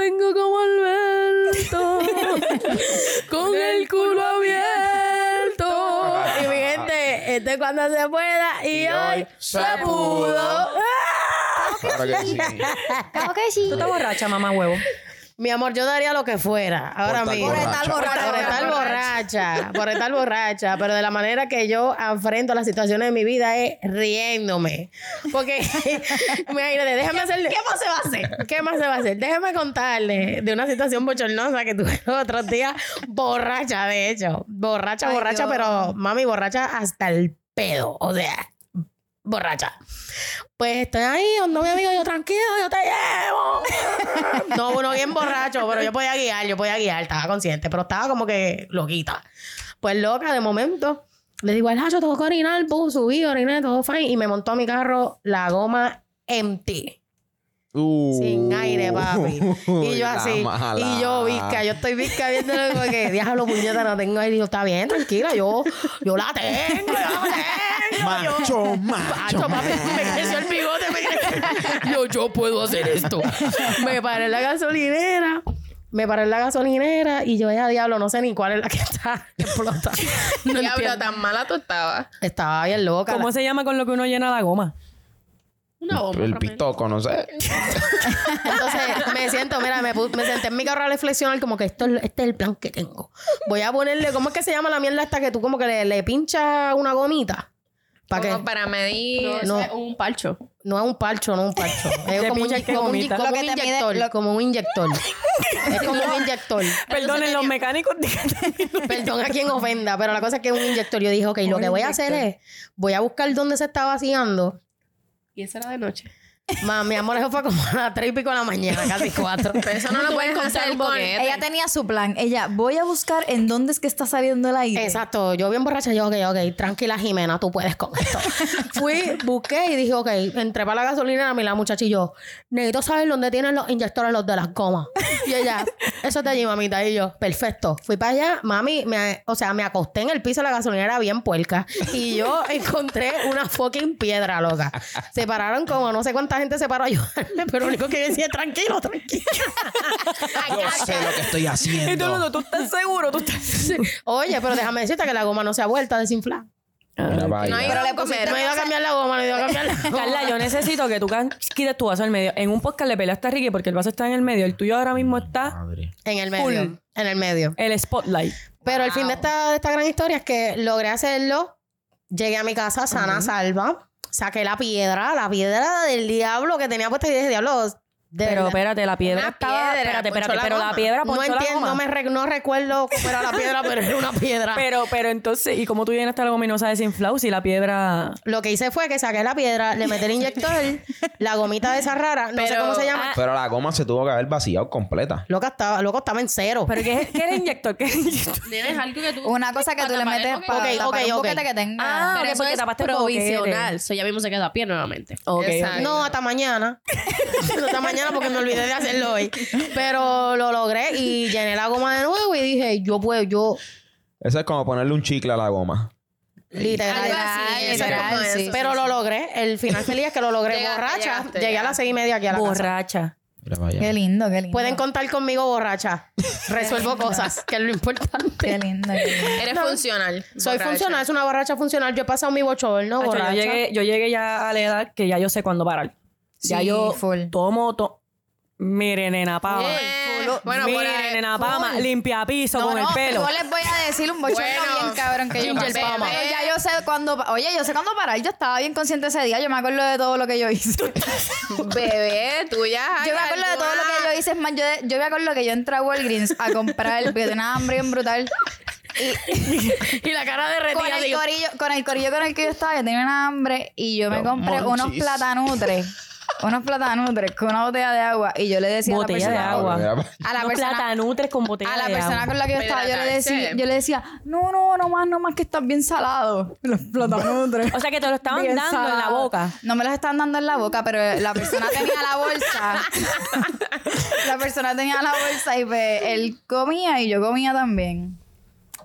tengo como Alberto, con el culo abierto. Y mi gente, este es cuando se pueda y, hoy se pudo. Claro que sí. Claro que sí. Tú estás borracha, mamá huevo. Mi amor, yo daría lo que fuera ahora Por estar mismo. Por estar borracha. Por estar borracha, por estar borracha, pero de la manera que yo enfrento las situaciones de mi vida es riéndome. Porque, imagínate, déjame hacerle. ¿Qué más se va a hacer? ¿Qué más se va a hacer? Déjame contarle de una situación bochornosa que tuve los otros días, borracha, de hecho. Borracha, Ay, borracha, Dios. pero mami, borracha hasta el pedo. O sea, borracha. Pues estoy ahí, donde mi amigo, yo tranquilo, yo te llevo. no, uno bien borracho, pero yo podía guiar, yo podía guiar, estaba consciente, pero estaba como que loquita. Pues loca, de momento, le digo al hacho, tengo que orinar, pum, subí, oriné, todo fine, y me montó a mi carro la goma empty. Uh, Sin aire, papi. Y yo así. mala. Y yo, visca, yo estoy visca viéndolo como que, diablo, puñeta, no tengo aire. Y yo, está bien, tranquila, yo, yo la tengo, yo la tengo. Macho, yo, macho. Macho, papi, me creció el bigote, me creció. Yo, yo puedo hacer esto. Me paré en la gasolinera. Me paré en la gasolinera y yo, ya diablo, no sé ni cuál es la que está explotada. No Diablo, tan mala tú estabas. Estaba bien loca. ¿Cómo se llama con lo que uno llena la goma? Una bomba. El pistoco, no sé. Entonces me siento, mira, me, me senté en mi carro a reflexionar como que esto, es- este es el plan que tengo. Voy a ponerle, ¿cómo es que se llama la mierda esta que tú como que le, le pinchas una gomita? ¿Para Como qué? para medir. No. No. es un parcho. No es un parcho, no es un parcho. Es como un, como un, como inyector. lo- Como un inyector. es como un inyector. Perdonen los mecánicos. Perdón a quien ofenda, pero la cosa es que es un inyector. Yo dije, ok, lo que voy a hacer es, voy a buscar dónde se está vaciando. Y eso era de noche. Ma, mi amor, eso fue como a las tres y pico de la mañana, casi cuatro. Pero eso no lo puedes hacer con Ella tenía su plan. Ella, voy a buscar en dónde es que está saliendo el aire. Exacto, yo bien borracha, yo, ok, ok, tranquila Jimena, tú puedes con esto. Fui, busqué y dije, ok, entré para la gasolinera, mi la muchacha y yo, necesito saber dónde tienen los inyectores, los de las gomas. Y ella, eso es de allí, mamita. Y yo, perfecto. Fui para allá, mami, me, o sea, me acosté en el piso de la gasolinera bien puerca. Y yo encontré una fucking piedra, loca. Se pararon como no sé cuánta gente se paró a ayudarme, pero lo único que yo decía, tranquilo, tranquilo. Yo sé lo que estoy Y todo el haciendo. mundo, ¿tú estás seguro? ¿Tú estás Oye, pero déjame decirte que la goma no se ha vuelto a desinflar. Mira, vaya. No hay Pero le pusiste-. No he ido a cambiar la goma, no he ido a cambiar la goma. Carla, yo necesito que tú quites tu vaso al medio. En un podcast le peleaste a Ricky porque el vaso está en el medio. El tuyo ahora mismo está Madre. En el medio. Full. En el medio. el spotlight. Pero el fin de esta, de esta gran historia es que logré hacerlo. Llegué a mi casa sana, salva. Saqué la piedra, la piedra del diablo que tenía puesta y dije, diablo. De Pero verdad". espérate, la piedra Una estaba... piedra, espérate, espérate. la Pero la goma. piedra no ponchó la entiendo, goma. no, me re- no recuerdo cómo era la piedra, pero era una piedra. Pero, pero entonces, ¿y cómo tú llenaste la goma y no sabes desinflar si la piedra... Lo que hice fue que saqué la piedra, le metí el inyector, la gomita de esa rara, no sé cómo se llama. Ah. Pero la goma se tuvo que haber vaciado completa. Loca estaba, loco estaba en cero. ¿Pero qué, es- qué era inyector? ¿Qué era inyector? Tienes algo que tú. Una cosa que tú le metes para Ok, tapar ok, un boquete que tenga. Ah, Pero eso porque es tapaste el provisional. Eso ya mismo se queda a pie nuevamente. Exacto. No, hasta mañana. hasta mañana porque me olvidé de hacerlo hoy. Pero lo logré y llené la goma de nuevo y dije, yo puedo, yo Eso es como ponerle un chicle a la goma. literal. Así, literal, como sí. eso. Pero lo logré. El final feliz es que lo logré Llegaste, borracha. llegaste, Llegué a las seis y media aquí a la. Borracha. Qué lindo, qué lindo. Pueden contar conmigo borracha. Resuelvo cosas, que es lo importante. Qué lindo, qué lindo. Eres funcional. Soy borracha. funcional, es una borracha funcional. Yo he pasado mi bochorno, borracha. yo, llegué, yo llegué ya a la edad que ya yo sé cuándo parar. Ya Sí, yo full. tomo... To Miren, nena Pama. Eh, bueno, por Miren, ahí. nena Pama. Limpia piso con el pelo. Yo les voy a decir un bochorno Bueno, bien cabrón que yo pasé. Pero ya yo sé cuándo... Oye, yo sé cuándo parar. Yo estaba bien consciente ese día. Yo me acuerdo de todo lo que yo hice. Bebé, tú ya. Yo me acuerdo de todo lo que yo hice. Es más, yo, yo me acuerdo que yo entré a Walgreens a comprar porque tenía hambre bien brutal. Y la cara de Con el, corillo, con el corillo con el que yo estaba, yo tenía una hambre y yo me compré unos platanutres. Unos platanutres con una botella de agua y yo le decía Botella a de la persona... agua. Mira, A la persona... platanutres con botella A la de persona agua. con la que yo estaba, yo le, decía, yo le decía, no, no, no más, no más, que estás bien salado. Los platanutres. O sea que te lo estaban Bien dando en la boca. No me los estaban dando en la boca, pero la persona tenía la bolsa. la persona tenía la bolsa y pues, él comía y yo comía también.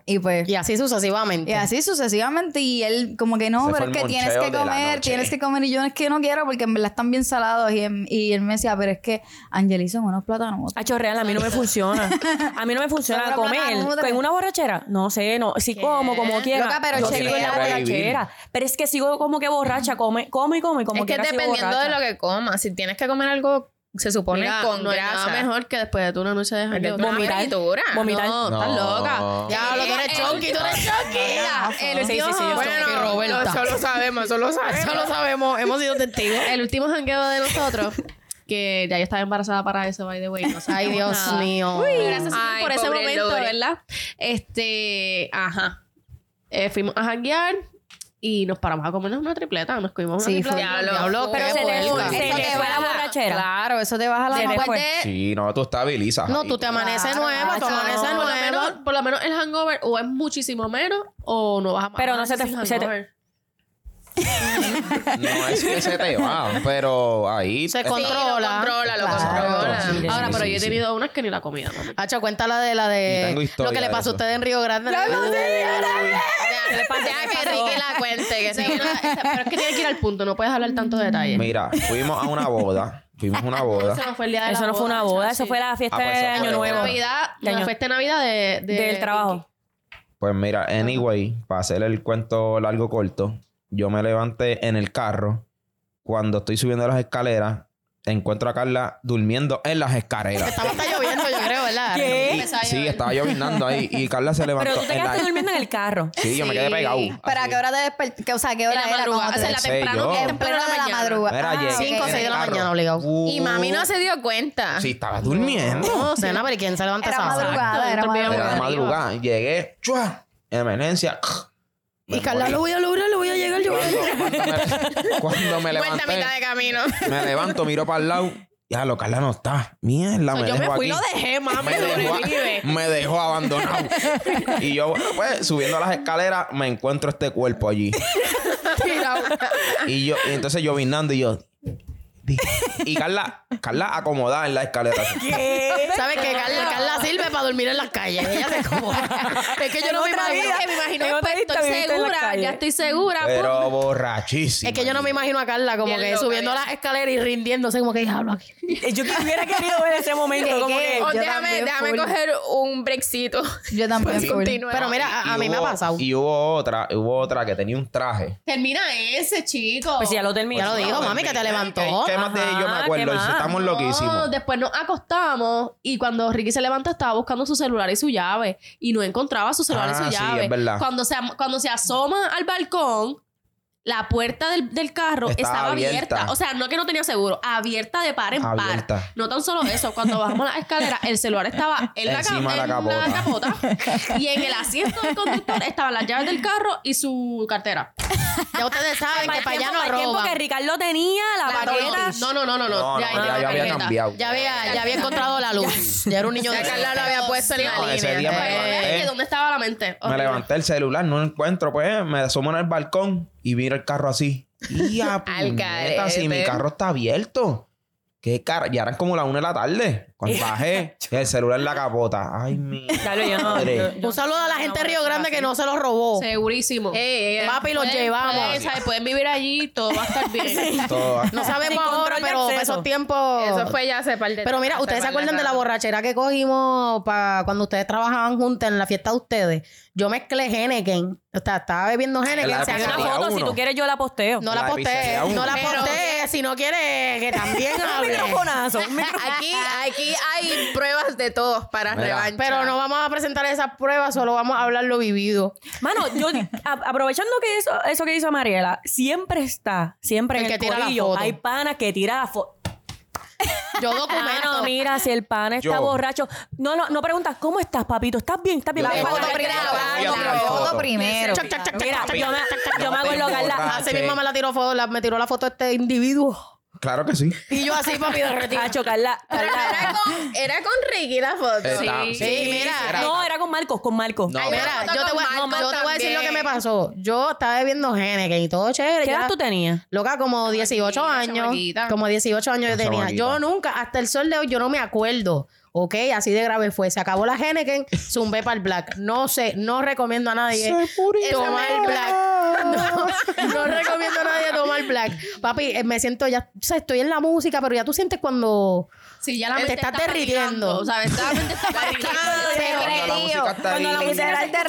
Y pues. Y así sucesivamente. Y así sucesivamente. Y él, como que no, pero es que tienes que comer, tienes que comer. Y yo es que no quiero porque en verdad están bien salados. Y, y él me decía, pero es que Angeli son unos plátanos. Hacho real, a mí no me funciona. A mí no me funciona comer. ¿En una borrachera? No sé, no. Si como, como quiera. Loca, pero Yo chequea. sigo en la borrachera. Pero es que sigo como que borracha. Come, como y como y como es que dependiendo de lo que comas, si tienes que comer algo, se supone Mira, con no grasa. nada mejor que después de tu una noche de jangueo. Vomitar. Vomitar. No, estás No. loca. Diablo, tú eres chonky, tú eres chonky. El Sí, sí, último, sí, yo bueno, no, Roberta. no, eso lo sabemos, eso lo sabemos. Eso lo sabemos, hemos sido testigos. El último jangueo de nosotros, que ya yo estaba embarazada para eso, by the way. No Ay, Dios nada. mío. Gracias Ay, por ese momento, Lore. ¿verdad? Este, ajá. Eh, fuimos a janguear y nos paramos a comernos una tripleta. Nos comimos una Sí, tripleta. Diablo, Diablo, Pero se te, Eso te fue la borrachera. Claro, eso te baja la mano. fue. Sí, no, tú estabilizas. No, ahí. tú te amaneces Claro, nueva, tú amaneces por, lo nueva. menos, por lo menos el hangover o es muchísimo menos o no vas a Pero no se te- se te-. No es que se te va, pero ahí. Se controla. Lo controla, lo Claro. controla. Sí, Ahora, sí, pero sí, yo he sí. tenido unas que ni la comida, mami. Hacho, cuenta la de la de tengo historia lo que le de pasó a eso. usted en Río Grande. Deja que Ricky la cuente, que sí. Sí, no, esa- pero es que tiene que ir al punto, no puedes hablar tanto detalle. Mira, fuimos a una boda. Fuimos a una boda. Eso no fue el día de Eso la no fue una boda, eso sí. fue la fiesta Ah, pues de eso Año. Nuevo. Navidad, De la año- fiesta de Navidad de, de Del trabajo. Pues mira, anyway, para hacer el cuento largo corto, yo me levanté en el carro. Cuando estoy subiendo las escaleras, encuentro a Carla durmiendo en las escaleras. Estaba hasta lloviendo, yo creo, ¿verdad? ¿Qué? Sí, estaba llovinando ahí. Y Carla se levantó Pero tú te en quedaste la... durmiendo en el carro. Sí, yo me quedé pegado. ¿Para así. qué hora te despertaste? O sea, ¿qué hora En la era? madrugada, cuando o sea, la temprano. En pleno de la madrugada. Ah, llegué ok. Cinco o en seis de el la mañana, obligado. Uh, Y mami no se dio cuenta. Sí, estaba durmiendo. No, Nena, pero ¿y quién se levanta Era esa hora? madrugada, era madrugada. Era madrugada. Llegué, ¡chua! Emergencia. Y Carla, lo voy a lograr, lo voy a llegar, yo voy a llegar. Cuando me Vuelta a levanté, mitad de camino. me levanto, miro para el lado. Ya, lo Carla no está. Mierda, me yo me dejó fui y aquí. lo dejé, mami. me dejó, Sobrevive. me dejó abandonado. y yo, pues, subiendo las escaleras, me encuentro este cuerpo allí. y yo, y entonces yo vinando y yo. Di- Y Carla, Carla acomodada en la escalera. así. ¿Sabes qué? Carla, Carla sirve para dormir en las calles. Ella se acomoda. Es que yo no me imagino. vida. que me imagino En estoy segura, ya estoy segura. Pero borrachísima. Es que yo no me imagino a Carla como que subiendo bien. las escaleras y rindiéndose como que diablo aquí. Yo que hubiera querido ver ese momento. ¿Qué, como qué? que- Yo déjame, déjame full. coger un breakcito. Yo también. Continúa. Pero mira, a, mí me ha pasado. Y hubo otra, hubo otra que tenía un traje. Termina ese, chico. Pues ya lo terminé. Ya lo dijo, mami, que te levantó. ¿Qué, de ello me acuerdo? Estamos No, loquísimos. después nos acostamos y cuando Ricky se levantó estaba buscando su celular y su llave y no encontraba su celular y Ah, su sí, llave. es verdad. Cuando se, cuando se asoma al balcón, la puerta del, del carro Estaba estaba abierta. abierta. O sea, no que no tenía seguro, abierta de par en Abierta. par. No tan solo eso, cuando bajamos las escaleras, el celular estaba en la, Encima ca- de la capota y en el asiento del conductor estaban las llaves del carro y su cartera. Ya ustedes saben que para allá no el tiempo roban. que Ricardo tenía, la paqueta. No, no, no, no, no. No, ya, no, ya, ya, ya había tarjeta. cambiado. Ya había, ya había encontrado la luz. Ya era un niño Ya de Carla lo había puesto en la No, ese línea. día me Pero, levanté. ¿de ¿Dónde estaba la mente? Me Horrible. levanté el celular, no lo encuentro, pues me asomo en el balcón y miro el carro así. Y a Al puñeta, si mi carro está abierto. ¿Qué cara? Ya eran como las una de la tarde. Cuando bajé, el celular en la capota. Ay, mi. Claro, yo no. madre. yo- yo- Un saludo a la gente de Río Grande que no se los robó. Segurísimo. Ey, ey, Papi, los Pueden- llevamos. Pueden, ¿sabes? pueden vivir allí, todo va a estar bien. Todo- No sabemos Sin ahora, control de pero acceso. esos tiempos. Eso fue ya hace par de Pero mira, ¿ustedes se acuerdan de la borrachera que cogimos para cuando ustedes trabajaban juntas en la fiesta de ustedes? Yo mezclé Henneken. O sea, estaba bebiendo Henneken. se Hay una foto, si tú quieres yo la posteo. No la, La posté, no la Pero- posté. Si no quiere que también Un hable. microfonazo, un microfonazo. Aquí, aquí hay pruebas de todos para Mira. revancha. Pero no vamos a presentar esas pruebas, solo vamos a hablar lo vivido. Mano, yo a- aprovechando que eso, eso que hizo Mariela, siempre está, siempre El en que el tira la corillo, foto. hay panas que tira la foto. Yo Mano, documento. mira, si el pana está Yo. borracho. No, no, no preguntas, ¿cómo estás, papito? ¿Estás bien? ¿Estás bien? Yo Porque te foto voy a- primero, yo te voy a la foto foto. primero. Chac, chac, chac, Mira, chac, yo me, chac, chac, chac, yo me No te acuerdo, Carla. Así mismo me la tiró foto, la- me tiró la foto este individuo. Claro que sí. Y yo así, papi, derretida. Hacho, Carla. Pero Carla- era con, era con Ricky la foto. Está- Sí, mira. No, era con Marcos, con Marcos. No, Ay, mira, yo te con voy, a- Marco yo te voy a decir lo que también. me pasó. Yo estaba bebiendo Henneken y todo chévere. ¿Qué ya. edad tú tenías? Loca, como 18 años. chamaquita. Como 18 años yo Una tenía. chamaquita. Yo nunca, hasta el sol de hoy, yo no me acuerdo Ok, así de grave fue. Se acabó la Henneken, zumbé para el Black. No sé, no recomiendo a nadie tomar el Black. No, no recomiendo a nadie tomar Black. Papi, eh, me siento ya, o sea, estoy en la música, pero ya tú sientes cuando Sí, ya la Te mente estás está derritiendo. O sea, la mente está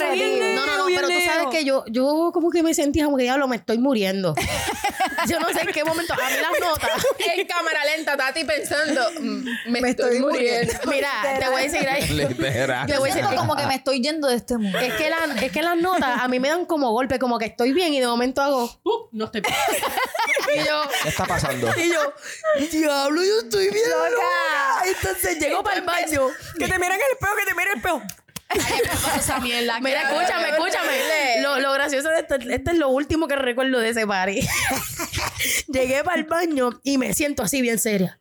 bien No, no, no, pero tú sabes que yo, yo como que me sentía como que diablo, me estoy muriendo. yo no sé en qué momento. A mí las notas. En cámara lenta, Tati pensando, mm, me, Me estoy, estoy muriendo. Mira, te voy a decir ahí. Literal. Te voy a decir Siento como que me estoy yendo de este mundo. Es que, la- es que las notas a mí me dan como golpe, como que estoy bien y de momento hago. Uh, no estoy Y yo, ¿Qué está pasando? y yo, diablo, yo estoy bien loca. Entonces llego para el baño. Que te miren el espejo, que te miren el espejo. esa mierda. Mira, escúchame, escúchame. Lo, lo gracioso de esto, este es lo último que recuerdo de ese party. Llegué para el baño y me siento así bien seria.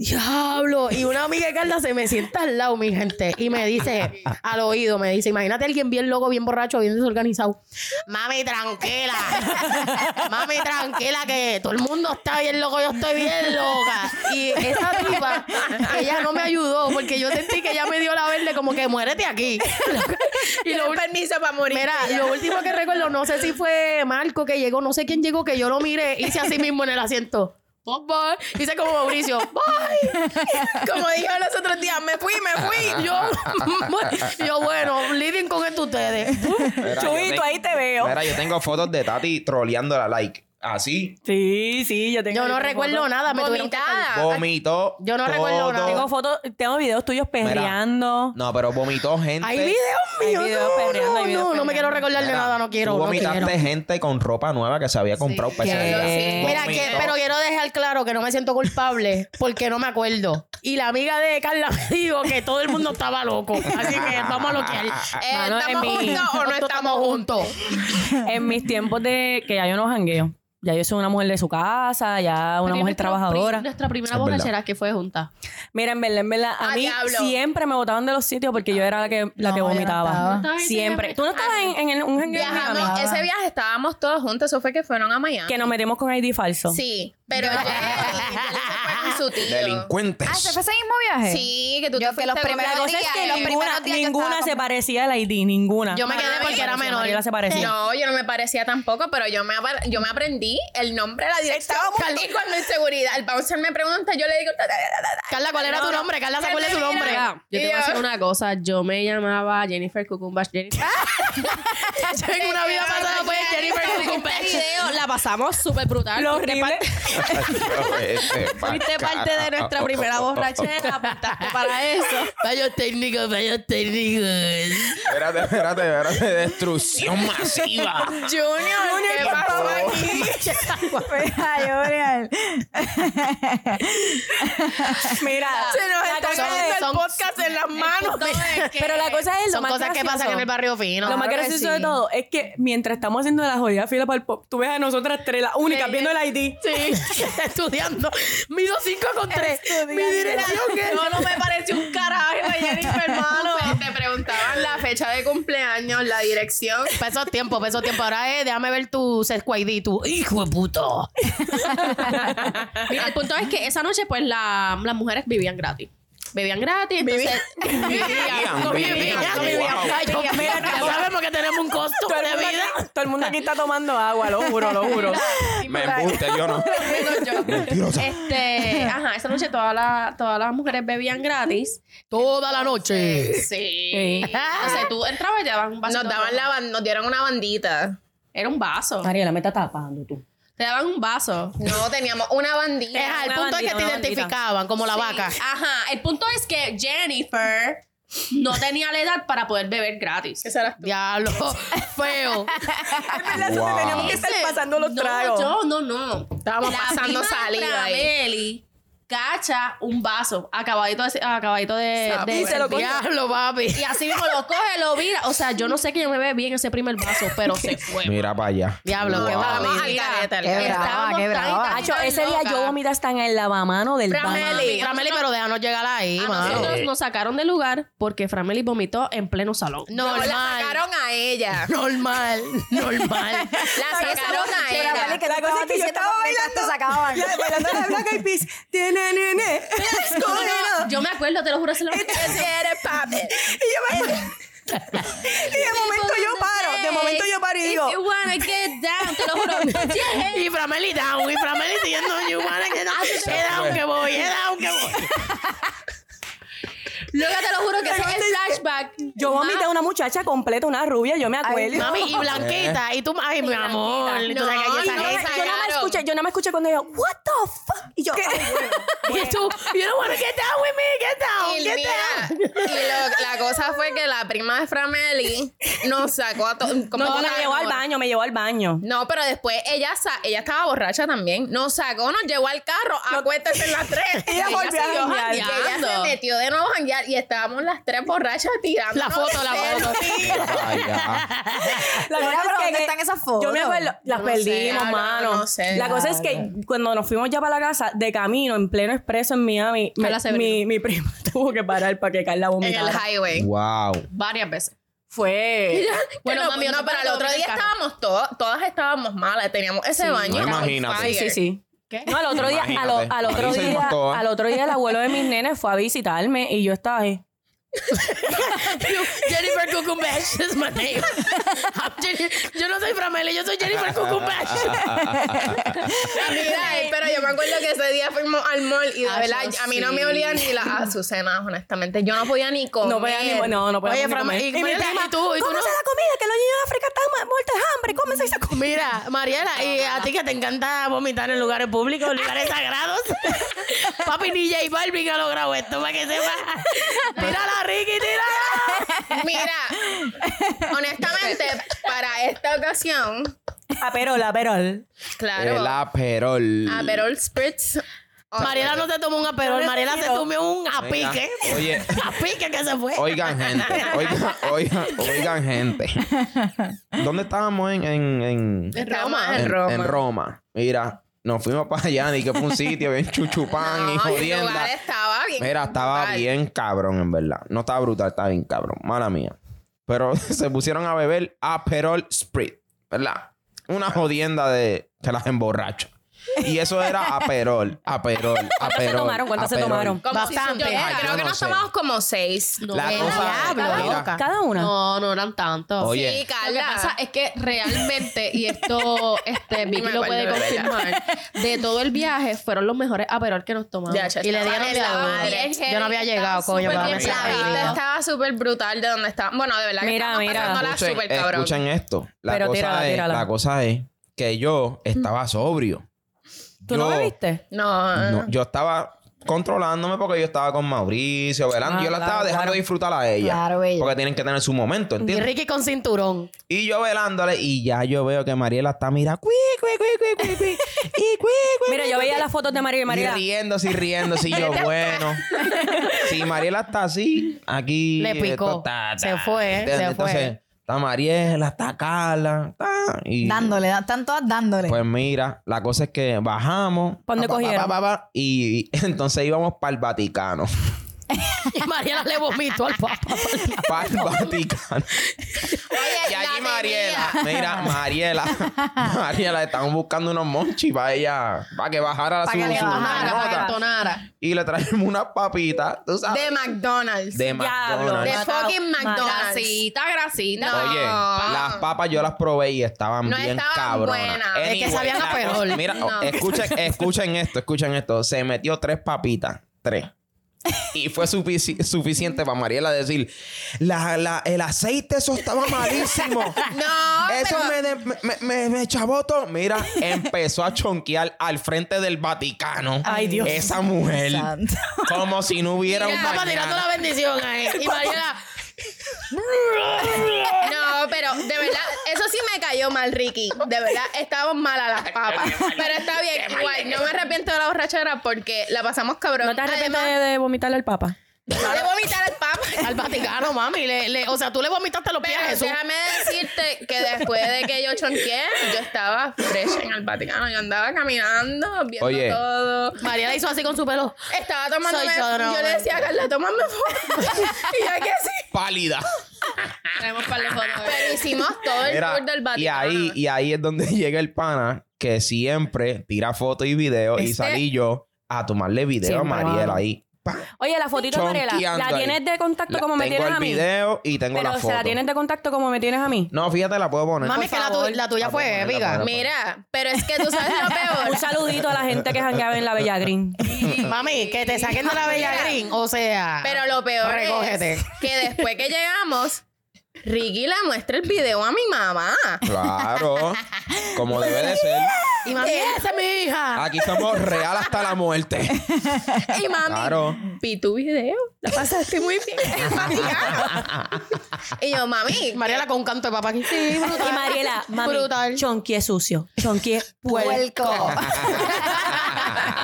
Diablo. Y una amiga de Carla se me sienta al lado, mi gente. Y me dice, al oído, me dice, imagínate a alguien bien loco, bien borracho, bien desorganizado. Mami, tranquila. Mami, tranquila, que todo el mundo está bien loco, yo estoy bien loca. Y esa tipa, ella no me ayudó porque yo sentí que ella me dio la verde como que muérete aquí. y lo, permiso para morir. Mira, lo último que recuerdo, no sé si fue Marco que llegó, no sé quién llegó, que yo lo miré, hice así mismo en el asiento. Bye, bye. Hice como Mauricio. Bye. Como dijo los otros días, me fui, me fui. Yo, yo, bueno, living con esto ustedes. Mira, te- ahí te veo. Mira, yo tengo fotos de Tati troleando la like. Así. Sí, sí, yo tengo. Yo no recuerdo nada, me Vomitada. Vomitó. Yo no recuerdo nada. Tengo fotos, tengo videos tuyos perreando. No, pero vomitó gente. Hay videos míos. videos no, perreando, hay no, videos no, no me quiero recordar de nada, no quiero. Tú no vomitaste quiero. gente con ropa nueva que se había comprado para ese ¿Qué? día. Mira, que, pero quiero dejar claro que no me siento culpable porque no me acuerdo. Y la amiga de Carla me dijo que todo el mundo estaba loco. Así que vamos a loquear. Eh, ¿Estamos mi- juntos o no estamos juntos? En mis tiempos de que ya yo no jangueo. Ya yo soy una mujer de su casa, ya una mujer nuestra trabajadora. pri- Nuestra primera Es verdad. borrachera que fue junta. Mira, en verdad, en verdad, a Ah, mí diablo. siempre me botaban de los sitios porque yo era la que, la No, que vomitaba. estaba. ¿No estabas en ese siempre. ¿Tú no estabas en, en el- un? Viajamos, ese viaje estábamos todos juntos. Eso fue que fueron a Miami. Que nos metimos con ID falso. Sí, pero Con su tío. Delincuentes. Ah, ¿se fue ese mismo viaje? Sí, que tú Yo te que los con primeros La cosa es que los ninguna, primeros días yo ninguna se como- parecía al ID, ninguna. Yo me quedé porque era menor. Mariela se parecía. No, yo no me parecía tampoco, pero yo me, yo me aprendí el nombre de la dirección. Y cuando en seguridad el bouncer me pregunta, yo le digo... Carla, ¿cuál era tu nombre? Carla, ¿se acuerda de su nombre? Yo te voy a decir una cosa. Yo me llamaba Jennifer Cucumbas Jennifer. Yo en una vida pasada fue Jennifer Este Cucumber. video la pasamos súper brutal. Lo horrible. Fuiste parte de nuestra primera borrachera. apuntaste para eso. Fallos técnicos, fallos técnicos. Espérate, espérate, espérate. Destrucción masiva. Junior, ¿qué pasó aquí? Mira, Junior. Mira, Se nos está cosa cayendo el podcast en las manos. pero la cosa es lo Son más cosas que gracioso. pasan en el barrio fino. Lo más Claro gracioso de sí. todo es que mientras estamos haciendo la jodida fila para el pop, tú ves a nosotras tres, las únicas, viendo el ID. Sí, estudiando. Mido 5 con 3. Mi dirección que No, no me pareció un carajo Jennifer, hermano. Te preguntaban la fecha de cumpleaños, la dirección. Peso tiempo, peso tiempo. Ahora es, déjame ver tu sesco ID, tu hijo de puto. Mira, el punto es que esa noche, pues, la- las mujeres vivían gratis. Bebían gratis, entonces... Vivían, vivían, ya sabemos que tenemos un costo de vida. El mundo aquí está tomando agua, lo juro, lo juro. Me embuste, yo no. Mentirosa. Este, ajá, esa noche todas las todas las mujeres bebían gratis. Toda la noche. Sí. Sí. Entonces tú entrabas y te daban un vaso. Nos daban la ban- nos dieron una bandita. Era un vaso. Mariela, me está tapando tú. Te daban un vaso. No, teníamos una bandita. Ajá, el Una punto es que te una bandita. identificaban como la vaca. Ajá, el punto es que Jennifer no tenía la edad para poder beber gratis. Esa eras tú. Diablo, feo. Wow. Teníamos que estar pasando los no, tragos. yo, no, no. Estábamos La pasando prima de saliva ahí. Frameli cacha un vaso acabadito de, acabadito de, Sapo. de Y se lo coge. Diablo, papi. y así mismo lo coge, lo vira. O sea, yo no sé que yo me ve bien ese primer vaso, pero se fue. Mira para allá. Diablo, qué al Qué brava, qué brava. tan Hacho, ese día yo vomité hasta en el lavamano del baño. Frameli. Frameli, pero déjanos llegar ahí, A mano. nosotros nos sacaron del lugar porque Frameli vomitó en pleno salón. No, la Normal. sacaron a ella. Normal, normal. La sacaron a ella. La cosa es que yo estaba te sacaban. bailando la Black Eyed Peas. Tiene Ne, ne, ne. Yo me acuerdo, te lo juro, se lo papi. Y yo me- y de momento yo paro, de momento yo paro y digo, If you wanna get down, te lo juro. Y Frameli down, y Frameli diciendo, you wanna get down, que voy, get down que voy. Luego te lo juro que ese es el flashback. yo vomité a una muchacha completa, una rubia, yo me acuerdo. Mami, y blanquita, y tú, ay, mi amor, y tú sabes que No, ella yo no me escuché, yo no me escuché cuando ella, what the fuck? Y yo, ay, bueno. Y tú, you don't wanna get down with me, get down, Y get mira, down. y lo- la cosa fue que la prima de Frameli nos sacó a todos. No, me llevó al baño, me llevó al baño. No, pero después ella sa- ella estaba borracha también. Nos sacó, nos llevó al carro, acuéstense en las tres. Ella Y volvió janguear. Y ella se metió de nuevo a janguear y estábamos las tres borrachas tirando. La foto, la foto. La cosa es ¿dónde que están esas fotos? Yo me acuerdo, las No sé, perdimos, no, mano. no sé. la cosa es que cuando nos fuimos ya para la casa, de camino, en pleno expreso en Miami, me- mi, mi prima tuvo que parar para que Carla En vomitara. el highway. Wow. Varias veces. Fue... Bueno, no, mami, no, pero para el otro día en estábamos todas, todas estábamos malas. Teníamos ese baño. No, imagínate. Sí, sí, sí. ¿Qué? No, al otro día, al, al otro día, al otro día el abuelo de mis nenes fue a visitarme y yo estaba ahí. Jennifer Cucumbash is my name. Yo no soy Frameli, yo soy Jennifer Cucumbash. Mira, pero yo me acuerdo que ese día fuimos al mall y de Ah, verdad a mí no me olían ni las azucenas, honestamente. Yo no podía ni comer. No podía ni, no, no podía Oye, ni comer. y- Y, mi mira, prima, y tú- y tú ¿cómo no- se la comida? Que los niños de África están mu- muertos de hambre. ¿Cómo esa comida? Mira, Mariela, y a ti que te encanta vomitar en lugares públicos, lugares sagrados. Papi DJ Balvin ha logrado esto para que sepa. Tírala, Ricky, tírala. Mira, honestamente, para esta ocasión, Aperol, aperol. claro, El aperol. Aperol Spritz. Oh, Mariela no se tomó un aperol, Mariela se tomó un apique. Oye, Apique que se fue. oigan, gente. Oigan, oigan, oigan, gente. ¿Dónde estábamos en, en, en, En Roma. en- En Roma. en Roma? Mira, nos fuimos para allá, ni que fue un sitio bien chuchupán y No, el jodienda. lugar estaba bien. Mira, estaba brutal. bien cabrón, en verdad. No estaba brutal, estaba bien cabrón. Mala mía. Pero se pusieron a beber Aperol Sprit, ¿verdad? Una jodienda de que las emborracha. Y eso era Aperol, Aperol, Aperol. se tomaron? ¿Cuántas se Aperol. tomaron? Como si- Bastante. yo Ay, creo que no nos sé. tomamos como seis. La El cosa diablo, mira, loca. Cada una. No, no eran tantos. Oye. Sí, Lo que Carla. pasa es que realmente, y esto este, Vicky me lo acuerdo, puede de confirmar, de todo el viaje fueron los mejores aperol que nos tomamos. Ya, Y le dieron estaba de estaba madre. bien heavy, Yo no había llegado, estaba coño, súper bien. La vista idea. estaba súper brutal de donde estaba. Bueno, de verdad que Mira, estábamos mira. pasándola Escuchen, súper cabrón. escuchen esto. La Pero cosa tírala, es, tírala. la cosa es que yo estaba sobrio. ¿Tú no Yo- bebiste? No, No, yo estaba controlándome porque yo estaba con Mauricio, velando. Ah, yo la claro, estaba dejando claro. disfrutar a ella. Claro, ella. Porque tienen que tener su momento, Y ¿entiendes? Ricky con cinturón. Y yo velándole y ya yo veo que Mariela está, mira, cui, cui, cui, cui, cui, cui, y cui, cui, Mira, cui, yo veía cui. las fotos de María y Y María. riéndose y riéndose y yo, bueno. Si Mariela está así, aquí... Le picó. esto Se fue, ¿entiendes? se Entonces, fue. Está Mariela, está Carla, está... Y, Dándole, están todas dándole. Pues mira, la cosa es que bajamos. ¿Pa' dónde pa, pa, cogieron? pa, pa, y, y entonces íbamos para el Vaticano. Y Mariela le vomitó al papá. Para el Vaticano. Oye, Y la allí. Mariela, mira, Mariela, Mariela, estaban buscando unos monchis para ella, para que bajara Pa' su, que le su bajara, nota. Para que entonara. Y le traemos unas papitas, tú sabes. De McDonald's. de De. McDonald's. fucking McDonald's. Grasita, grasita. No. Oye, las papas yo las probé y estaban No bien estaban cabronas. buenas. Es que sabían a la perol. Mira, No. escuchen, escuchen esto, escuchen esto. Se metió tres papitas, tres. Y fue sufici- suficiente para Mariela decir, la, la- el aceite eso estaba malísimo. No, Eso pero- me, me, me, todo. Mira, empezó a chonquear al frente del Vaticano. Ay, Dios. Esa mujer. Santo. Como si no hubiera un Estaba tirando la mañana. bendición ahí. Y Mariela. No, pero de verdad, eso sí me cayó mal, Ricky. De verdad, estaban malas las papas. Pero está bien, igual. No me arrepiento de la borrachera porque la pasamos cabrón. ¿No te arrepientes de, de vomitarle al papa? de vomitar el papa. Al Vaticano, mami. Le- le- o sea, tú le vomitaste los pies a Jesús. déjame decirte que después de que yo chonqué, yo estaba fresh en el Vaticano. Yo andaba caminando, viendo Oye. todo. Mariela hizo así con su pelo. Estaba tomando no, Yo le decía a Carla, tómame foto. y ya que sí. Pálida. Tenemos par de fotos. Pero hicimos todo el Mira, tour del y Vaticano. ahí, y ahí es donde llega el pana que siempre tira fotos y videos y Este- salí yo a tomarle video Siempre, a Mariela mano. ahí. Pa, Oye, la fotito Mariela, chonqueando ¿la ahí. tienes de contacto La- como me tengo tienes el a mí? video y tengo Pero la se foto. la tienes de contacto como me tienes a mí. No, fíjate, la puedo poner. Mami, que la, tu- favor. la tuya La fue la épica. puedo Mira, pero es que tú sabes lo peor. Un saludito a la gente que jangueaba en la Bella Green. Mami, que te saquen de la Bella Green. O sea. Pero lo peor Recógete. es que después que llegamos, Ricky le muestra el video a mi mamá. Claro. como debe de ser. Y mami, esa es mi hija. Aquí somos real hasta la muerte. Y mami, Claro. vi tu video. La pasaste muy bien. y yo, mami, Mariela con un canto de papá aquí. Sí, brutal. Y Mariela, mami, Brutal. chonqui es sucio. Chonqui es puerco.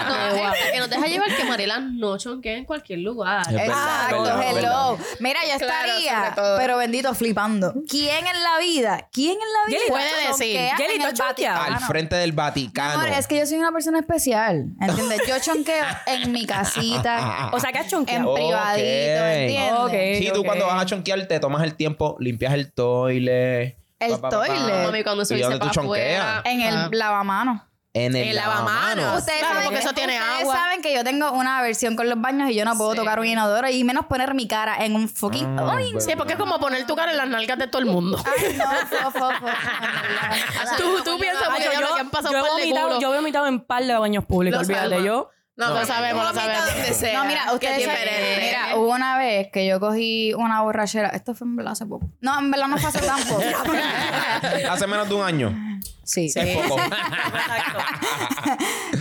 No, es que no te deja llevar que Mariela no chonquee en cualquier lugar. Exacto, hello. Mira, yo Claro, estaría, pero bendito, flipando. ¿Quién en la vida? ¿Quién en la vida? Jelly, puede decir. en Jelly, el ¿tú has chonqueado? Al frente del Vaticano. Amor, es que yo soy una persona especial, ¿entiendes? Yo chonqueo en mi casita, O sea, que has en chonqueado. Ok. privadito, ¿entiendes? Sí, tú cuando vas a chonquear te tomas el tiempo, limpias el toile. El Pa, pa, pa, pa. toile. Mami, cuando se ¿Y dónde tú chonqueas? En el Ah. lavamanos. En el, El lavamanos. lavamanos. Ustedes, Claro, saben, porque eso que- tiene ustedes agua. saben que yo tengo una versión con los baños y yo no puedo tocar un inodoro y menos poner mi cara en un fucking... Ah, Ay. Sí, porque es como poner tu cara en las nalgas de todo el mundo. Ay, no, fo, fo, fo, no, Tú, tú piensas porque yo, yo, lo han pasado yo he vomitado, yo he vomitado en par de baños públicos, olvídate. Yo, No, lo sabemos, lo sabemos. donde sea. No, mira, ustedes es saben- mira, hubo una vez que yo cogí una borrachera. Esto fue en verdad hace poco. No, en verdad no fue hace tampoco. Hace menos de un año. sí, Es poco.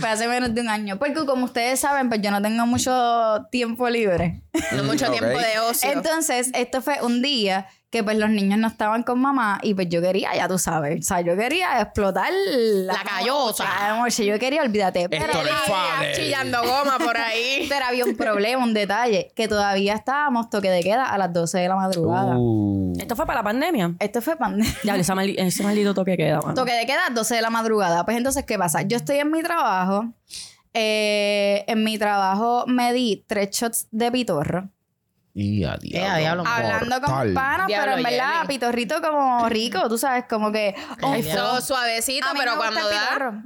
fue hace menos de un año. Porque como ustedes saben, pues yo no tengo mucho tiempo libre. No mucho tiempo de ocio. Entonces, esto fue un día que pues los niños no estaban con mamá y pues yo quería, ya tú sabes, o sea, yo quería explotar la, La callosa. La noche, yo quería, olvídate. Pero, fale. chillando goma por ahí. pero había un problema, un detalle, que todavía estábamos toque de queda a las 12 de la madrugada. Uh. esto fue para la pandemia. Esto fue pandemia. Ya, ese, ese maldito toque queda, mano. Toque de queda 12 de la madrugada. Pues entonces, ¿qué pasa? Yo estoy en mi trabajo. eh, en mi trabajo me di tres shots de pitorro. Y a Eh, a diablo. Hablando con panas, pero en verdad, Jelly. pitorrito como rico, tú sabes, como que. un Todo suavecito, A mí pero me gusta cuando el da. pitorro.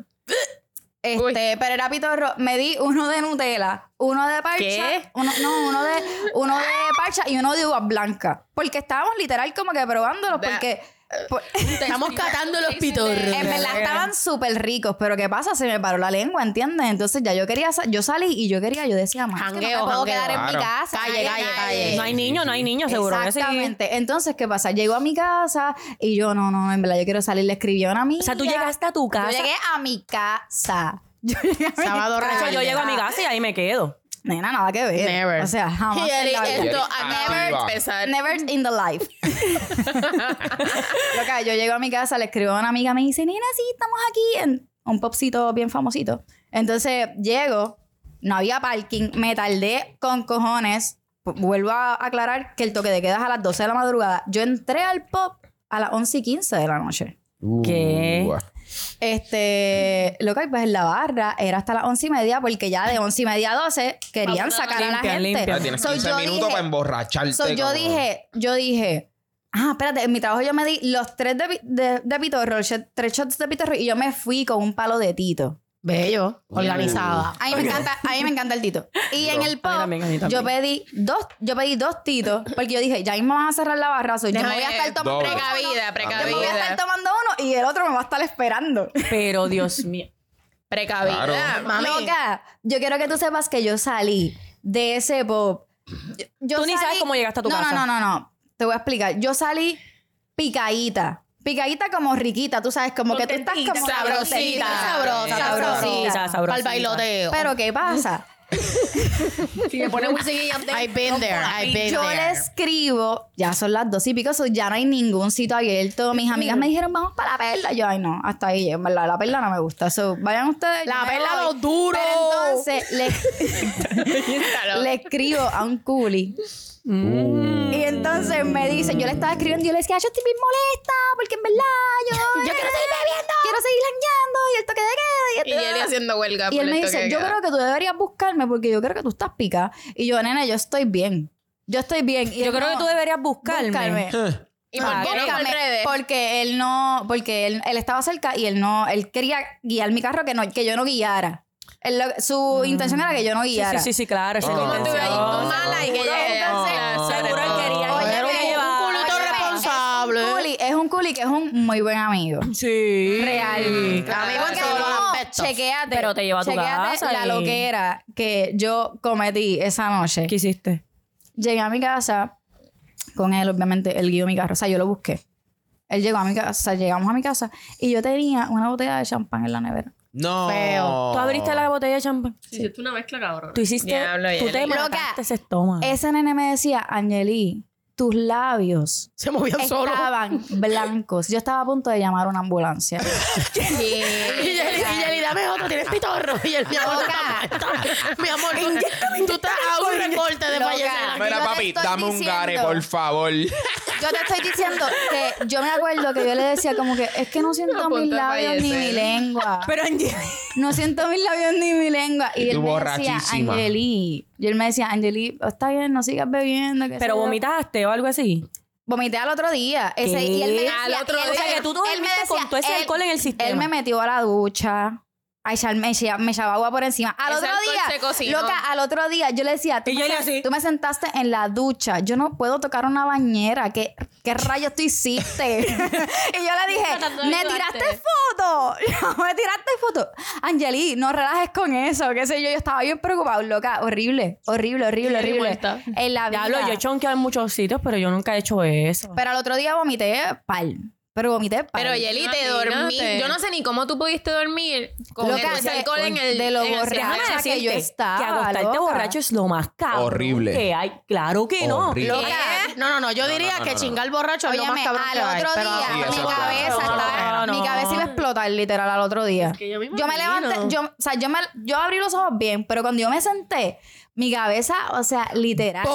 Este, pero era pitorro. Me di uno de Nutella, uno de parcha. ¿Qué? Uno, no, uno de, uno de parcha y uno de uvas blancas. Porque estábamos literal como que probándolos Da- porque... Estamos catando los pitorros. en verdad estaban súper ricos, pero ¿qué pasa? Se me paró la lengua, ¿entiendes? Entonces ya yo quería, sa- yo salí y yo quería, yo decía, más que no me Jangueo, puedo jangueo. quedar en mi Claro. casa. Calle, calle, calle. No hay niños, no hay niños, seguro que sí. Exactamente. Entonces, ¿qué pasa? Llego a mi casa y yo, no, no, en verdad, yo quiero salir. Le escribí a una amiga. O sea, tú llegaste a tu casa. Yo llegué a mi casa. Yo llegué a mi Sábado casa. Yo llego a mi casa y ahí me quedo. Nena, nada que ver. Never. O sea, jamás. Y en la vida. esto activa. empezar. Never in the life. Loca, yo llego a mi casa, le escribo a una amiga, me dice, nena, sí, estamos aquí en un popcito bien famosito. Entonces llego, no había parking, me tardé con cojones. Vuelvo a aclarar que el toque de queda es a las 12 de la madrugada. Yo entré al pop a las 11 y 15 de la noche. Uh. ¿Qué? Este, loca, pues en la barra era hasta las 11 y media porque ya de 11 y media a 12 querían sacar a la Limpia, gente. limpia. Ah, tienes So, 15 yo minutos dije- para emborracharte. So, yo como- dije, yo dije, ah, espérate, en mi trabajo yo me di los tres de, pi- de, de pitorro, los tres shots de pitorro y yo me fui con un palo de tito. Bello. Organizada. A mí me encanta, a mí me encanta el tito. Y en el pop, también, a mí también. yo pedí dos, yo pedí dos titos, porque yo dije, ya mismo van a cerrar la barra, so, yo me voy a estar tomando Dos. uno, Precavida, yo me voy a estar precavida. tomando uno y el otro me va a estar esperando. Pero, Dios mío. Precavida. Claro. Mami. Loca, yo quiero que tú sepas que yo salí de ese pop. Yo- yo Tú ni sabes cómo llegaste a tu no, casa. No, no, no, no. Te voy a explicar. Yo salí picadita. Picadita como riquita, tú sabes, como que tú estás como Sabrosita. sabrosa, Sabrosita. sabrosita. Sabrosita. Para el bailoteo. Pero ¿qué pasa? Si me pone musiquilla I've been there. I've been Yo there. le escribo, ya son las dos y pico, so ya no hay ningún sitio abierto. Mis amigas me dijeron, vamos para la perla. Yo, ay, no, hasta ahí, en verdad, la perla no me gusta. So, vayan ustedes. La perla los duros. Pero entonces, le, le escribo a un culi. Mm. Y entonces me dice, yo le estaba escribiendo y yo le decía, yo estoy bien molesta porque en verdad yo, yo quiero seguir bebiendo, quiero seguir jangueando y el toque de queda. Y, Y él haciendo huelga. y por él me dice, yo creo que tú deberías buscarme porque yo creo que tú estás pica. Y yo, nena, yo estoy bien. Yo estoy bien. Y Yo creo que "No, tú deberías buscarme. búscame". ¿Y por qué no por? Porque él no, porque él, él estaba cerca y él no, él quería guiar mi carro que no, que yo no guiara. Él lo- su intención era que yo no guiara. sí, sí, sí, claro. esa es la Oh. Como tú ahí, tú mala y que. Entonces, Claro, seguro él quería. Oye, Era un- culito responsable. Es un culi, es un culi que es un muy buen amigo. Sí. Real. Amigo en Porque todos los no, aspectos. chequéate. Pero te lleva a tu chequéate casa la y- loquera que yo cometí esa noche. ¿Qué hiciste? Llegué a mi casa con él, obviamente, él guió mi carro. O sea, yo lo busqué. Él llegó a mi casa, o sea, llegamos a mi casa y yo tenía una botella de champán en la nevera. No. Feo. ¿Tú abriste la botella de champán? Sí, hiciste una mezcla cabrón. Tú hiciste... Diablo, tú te mataste ese estómago. Ese nene me decía, Angeli, tus labios Se movían solo. estaban blancos. Yo estaba a punto de llamar a una ambulancia. Y Yeli, y Yeli, dame otro, tienes pitorro. Y él, mi amor. Mi amor, tú, tú estás a un recorte de fallecer. Mira, papi, dame un diciendo- gare, por favor. Yo te estoy diciendo que yo me acuerdo que yo le decía como que es que no siento mis labios ni mi lengua. Pero Angie... No siento mis labios ni mi lengua. Y, Y él tú me decía. Angeli. Y él me decía, Angeli, está bien, no sigas bebiendo. Pero yo". vomitaste o algo así. Vomité al otro día. Ese, ¿Qué? y él me decía, Al otro y él- día. O sea, que tú te él me dormiste con todo ese él- alcohol en el sistema. Él me metió a la ducha. A echarme, me echaba- agua por encima. Al Ese otro día, loca, al otro día yo le decía, tú, me, sen- así. tú me sentaste en la ducha, yo no puedo tocar una bañera, ¿qué, qué rayos tú hiciste? y yo le dije, ¿me tiraste foto? ¿Me tiraste foto? Angeli, no relajes con eso, qué sé yo, yo estaba bien preocupado, loca, horrible, horrible, horrible, horrible. En la vida. Diablo, yo he chonqueado en muchos sitios, pero yo nunca he hecho eso. Pero al otro día vomité pal. Pero vomité. Pero Yeli, te dormí. Yo no sé ni cómo tú pudiste dormir con ese de- alcohol en el de lo el borracha que Déjame yo estaba, Que acostarte loca. borracho es lo más cabrón Horrible. que hay. Claro que no. No, no, no. Yo diría no, que no, no. chingar borracho es lo más cabrón al otro pero- día, Sí, mi cabeza estaba, mi cabeza iba a explotar literal al otro día. que yo me Yo me imagino. levanté, yo, o sea, yo me, yo abrí los ojos bien, pero cuando yo me senté, mi cabeza, o sea, literal.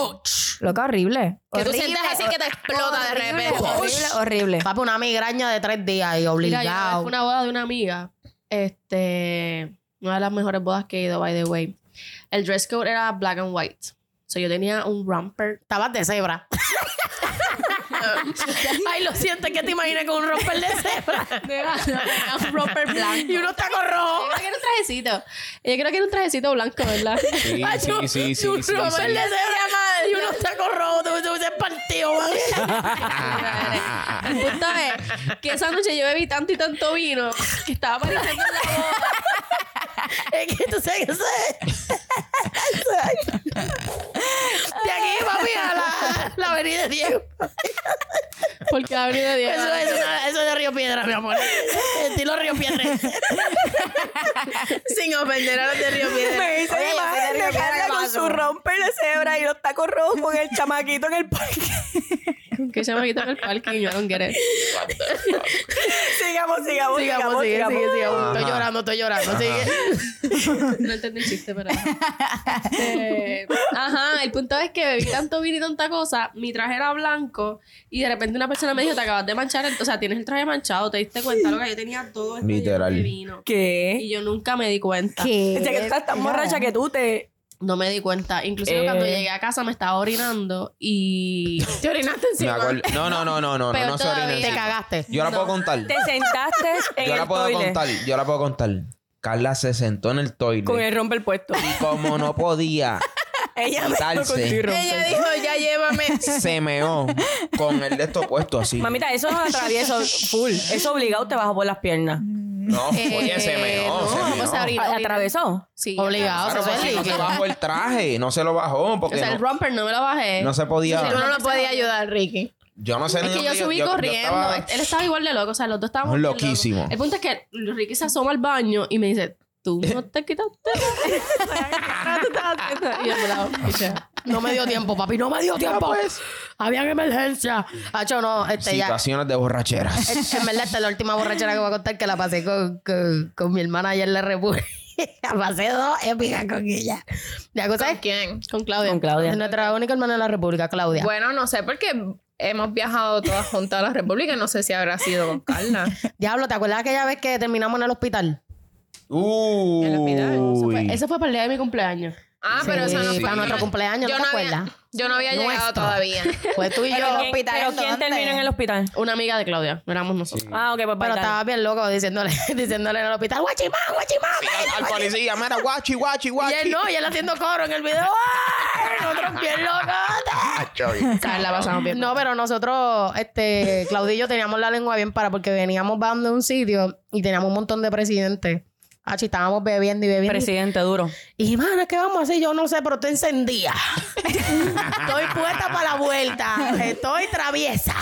Loca, horrible. Que tú sientes así que te explota de horrible, repente. Horrible, horrible. Papi, una migraña de tres días y Mira, yo obligado. fui a una boda de una amiga. Este. Una de las mejores bodas que he ido, by the way. El dress code era black and white. So yo tenía un romper. Estabas de cebra. Ay, lo siento, que te imaginé con un romper de cebra. un romper blanco. y unos tacos rojos. Yo creo que era un trajecito. Yo creo que era un trajecito blanco, ¿verdad? Sí, Ay, sí, un- sí, sí, un sí, romper sí. de cebra mal. Y unos tacos rojos. Tú te hubieses partido. El punto es que esa noche yo bebí tanto y tanto vino que estaba apareciendo en la boda. Es que tú sabes que sé. De aquí, papi, a la, la avenida de Diego. Porque abrí de Dios. Eso es, una- eso es de Río Piedra, mi amor. Estilo Río Piedra. Sin ofender a los de Río Piedra. Me hice Oye, imagen de Carla ¿qué con su romper de cebra y los tacos rojos con el chamaquito en el parque. Que se me quitó en el parking. Yo don't get it. sigamos, sigamos, sigamos, Sigamos, sigue, sigamos. sigue, sigamos. Estoy llorando, estoy llorando. Sigue. No entendí el chiste, pero. Eh, ajá, el punto es que bebí tanto vino y tanta cosa. Mi traje era blanco y de repente una persona me dijo: Te acabas de manchar. el- O sea, tienes el traje manchado. ¿Te diste cuenta? Lo que yo tenía todo lleno Literal. de vino. ¿Qué? Y yo nunca me di cuenta. ¿Qué? O sea, que tú estás tan borracha que tú te... No me di cuenta. Inclusive Eh. cuando llegué a casa me estaba orinando y. Te orinaste encima. No, no, no, no, no, no, Peor no se. Te cagaste. Yo la puedo contar. Te sentaste en Yo el la puedo toilet contar. Yo la puedo contar. Carla se sentó en el toilet. con el romper puesto. Y como no podía, Ella me Quitarse. Ella dijo, ya llévame. se meó con el de esto puesto así. Mamita, eso no atravieso full. Eso obligado te baja por las piernas. No, oye, se meó, se no, meó. pues se orina. ¿A- ¿Atravesó? Sí. Obligado, Claro, eso es porque no se bajó el traje, no se lo bajó O porque sea, el no, romper no me lo bajé. no se podía. Tú no lo podías ayudar, Ricky. Yo no sé Es ni que yo subí yo- yo corriendo. estaba- Él estaba igual de loco. O sea, los dos estábamos. bien Loquísimo. El punto es que Ricky se asoma al baño y me dice: Tú no te quitaste. y yo me la escuché. No me dio tiempo, papi. No me dio tiempo. Habían emergencia. Hacho, no, este ya. Situaciones de borracheras. En verdad, esta es la última borrachera que voy a contar que la pasé con, con, con mi hermana ayer en la República. pasé dos épicas con ella. La cosa ¿Con es quién? Con Claudia. Con Claudia. es nuestra única hermana en la República, Claudia. Bueno, no sé, porque hemos viajado todas juntas a la República. No sé si habrá sido con Carla. Diablo, ¿te acuerdas aquella vez que terminamos en el hospital? En el hospital. Eso fue, eso fue para el día de mi cumpleaños. Ah, pero eso no Sí, fue. para nuestro cumpleaños, yo ¿no te había- acuerdas? Yo no había llegado todavía. Pues tú y Pero yo. el ¿Quién- hospital ¿Pero quién terminó en el hospital? Una amiga de Claudia. Éramos nosotros. Ah, ok, pues Pero bailar. estaba bien loco diciéndole, diciéndole en el hospital, guachimán, guachimán. Al, al policía, mira, guachi, guachi, Y guachi. él no, y él haciendo coro en el video. ¡Ay! Nosotros bien locos. ¿Sabes? La pasamos bien. No, pero nosotros, este, Claudio y yo teníamos la lengua bien para porque veníamos bajando de un sitio y teníamos un montón de presidentes. Ah, estábamos bebiendo y bebiendo. Presidente, duro. Y, mano, ¿qué vamos a hacer? Yo no sé, pero estoy encendida. estoy puesta para la vuelta. Estoy traviesa.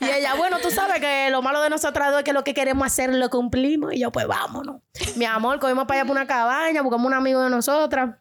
y ella, bueno, tú sabes que lo malo de nosotras dos es que lo que queremos hacer lo cumplimos. Y yo, pues vámonos. Mi amor, cogimos para allá por una cabaña, buscamos un amigo de nosotras.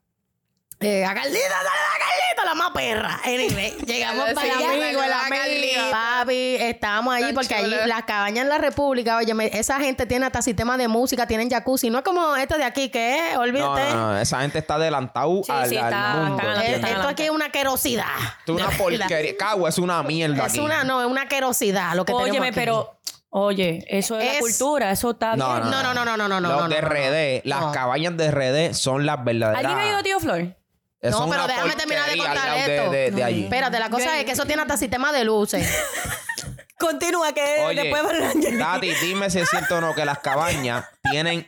Eh, a Carlita, dale a Carlita, la más perra. Anyway, llegamos para el amigo, el amigo. Papi, estábamos allí Tan porque allí las cabañas en la República, oye, me- esa gente tiene hasta sistema de música, tienen jacuzzi. No es como esto de aquí, que es, olvídate. no, no, esa gente está adelantado Sí, al, sí, al está- mundo. esto aquí es una querosidad. Esto es una porquería. Cagua es una mierda Es aquí. una, no, es una querosidad lo que tenemos Óyeme, aquí. pero... Oye, eso es, la cultura. Eso está No, bien. No, no, no, no, no, no, no. Los no, de no, no. RD, las No. cabañas de RD son las verdaderas. ¿Alguien ha ido a Tío Flor? Eso No, pero déjame terminar de contar de- esto. De, de allí. Espérate, la cosa es que eso tiene hasta sistema de luces. Continúa, que Oye, después... Tati, dime si es cierto o no que las cabañas tienen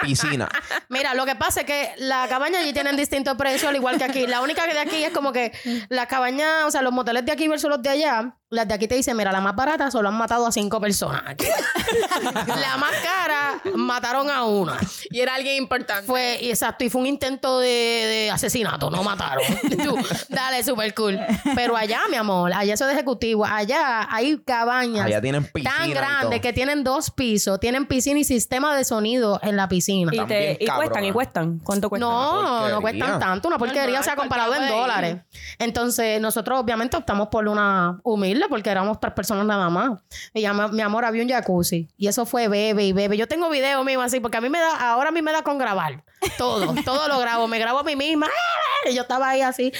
piscina. Mira, lo que pasa es que las cabañas allí tienen distintos precios, al igual que aquí. La única que de aquí es como que las cabañas, o sea, los moteles de aquí versus los de allá, las de aquí te dicen, mira, la más barata solo han matado a cinco personas. aquí. la más cara mataron a una. Y era alguien importante. Fue, y exacto, y fue un intento de, de asesinato, no mataron. Tú, dale, super cool. Pero allá, mi amor, allá eso es de ejecutivo. Allá hay cabañas Allá tienen piscina tan grandes que tienen dos pisos, tienen piscina y sistema de sonido en la piscina. Y, También te, y cuestan, y cuestan. ¿Cuánto cuestan? No, no cuestan tanto, una porquería, Normal, o sea, comparado en dólares. Entonces, nosotros obviamente optamos por una humilde porque éramos tres personas nada más. Y ya, mi amor, había un jacuzzi. Y eso fue bebe y bebe. Yo tengo videos mío así, porque a mí me da, ahora a mí me da con grabar. Todo, todo lo grabo. Me grabo a mí misma. Y yo estaba ahí así,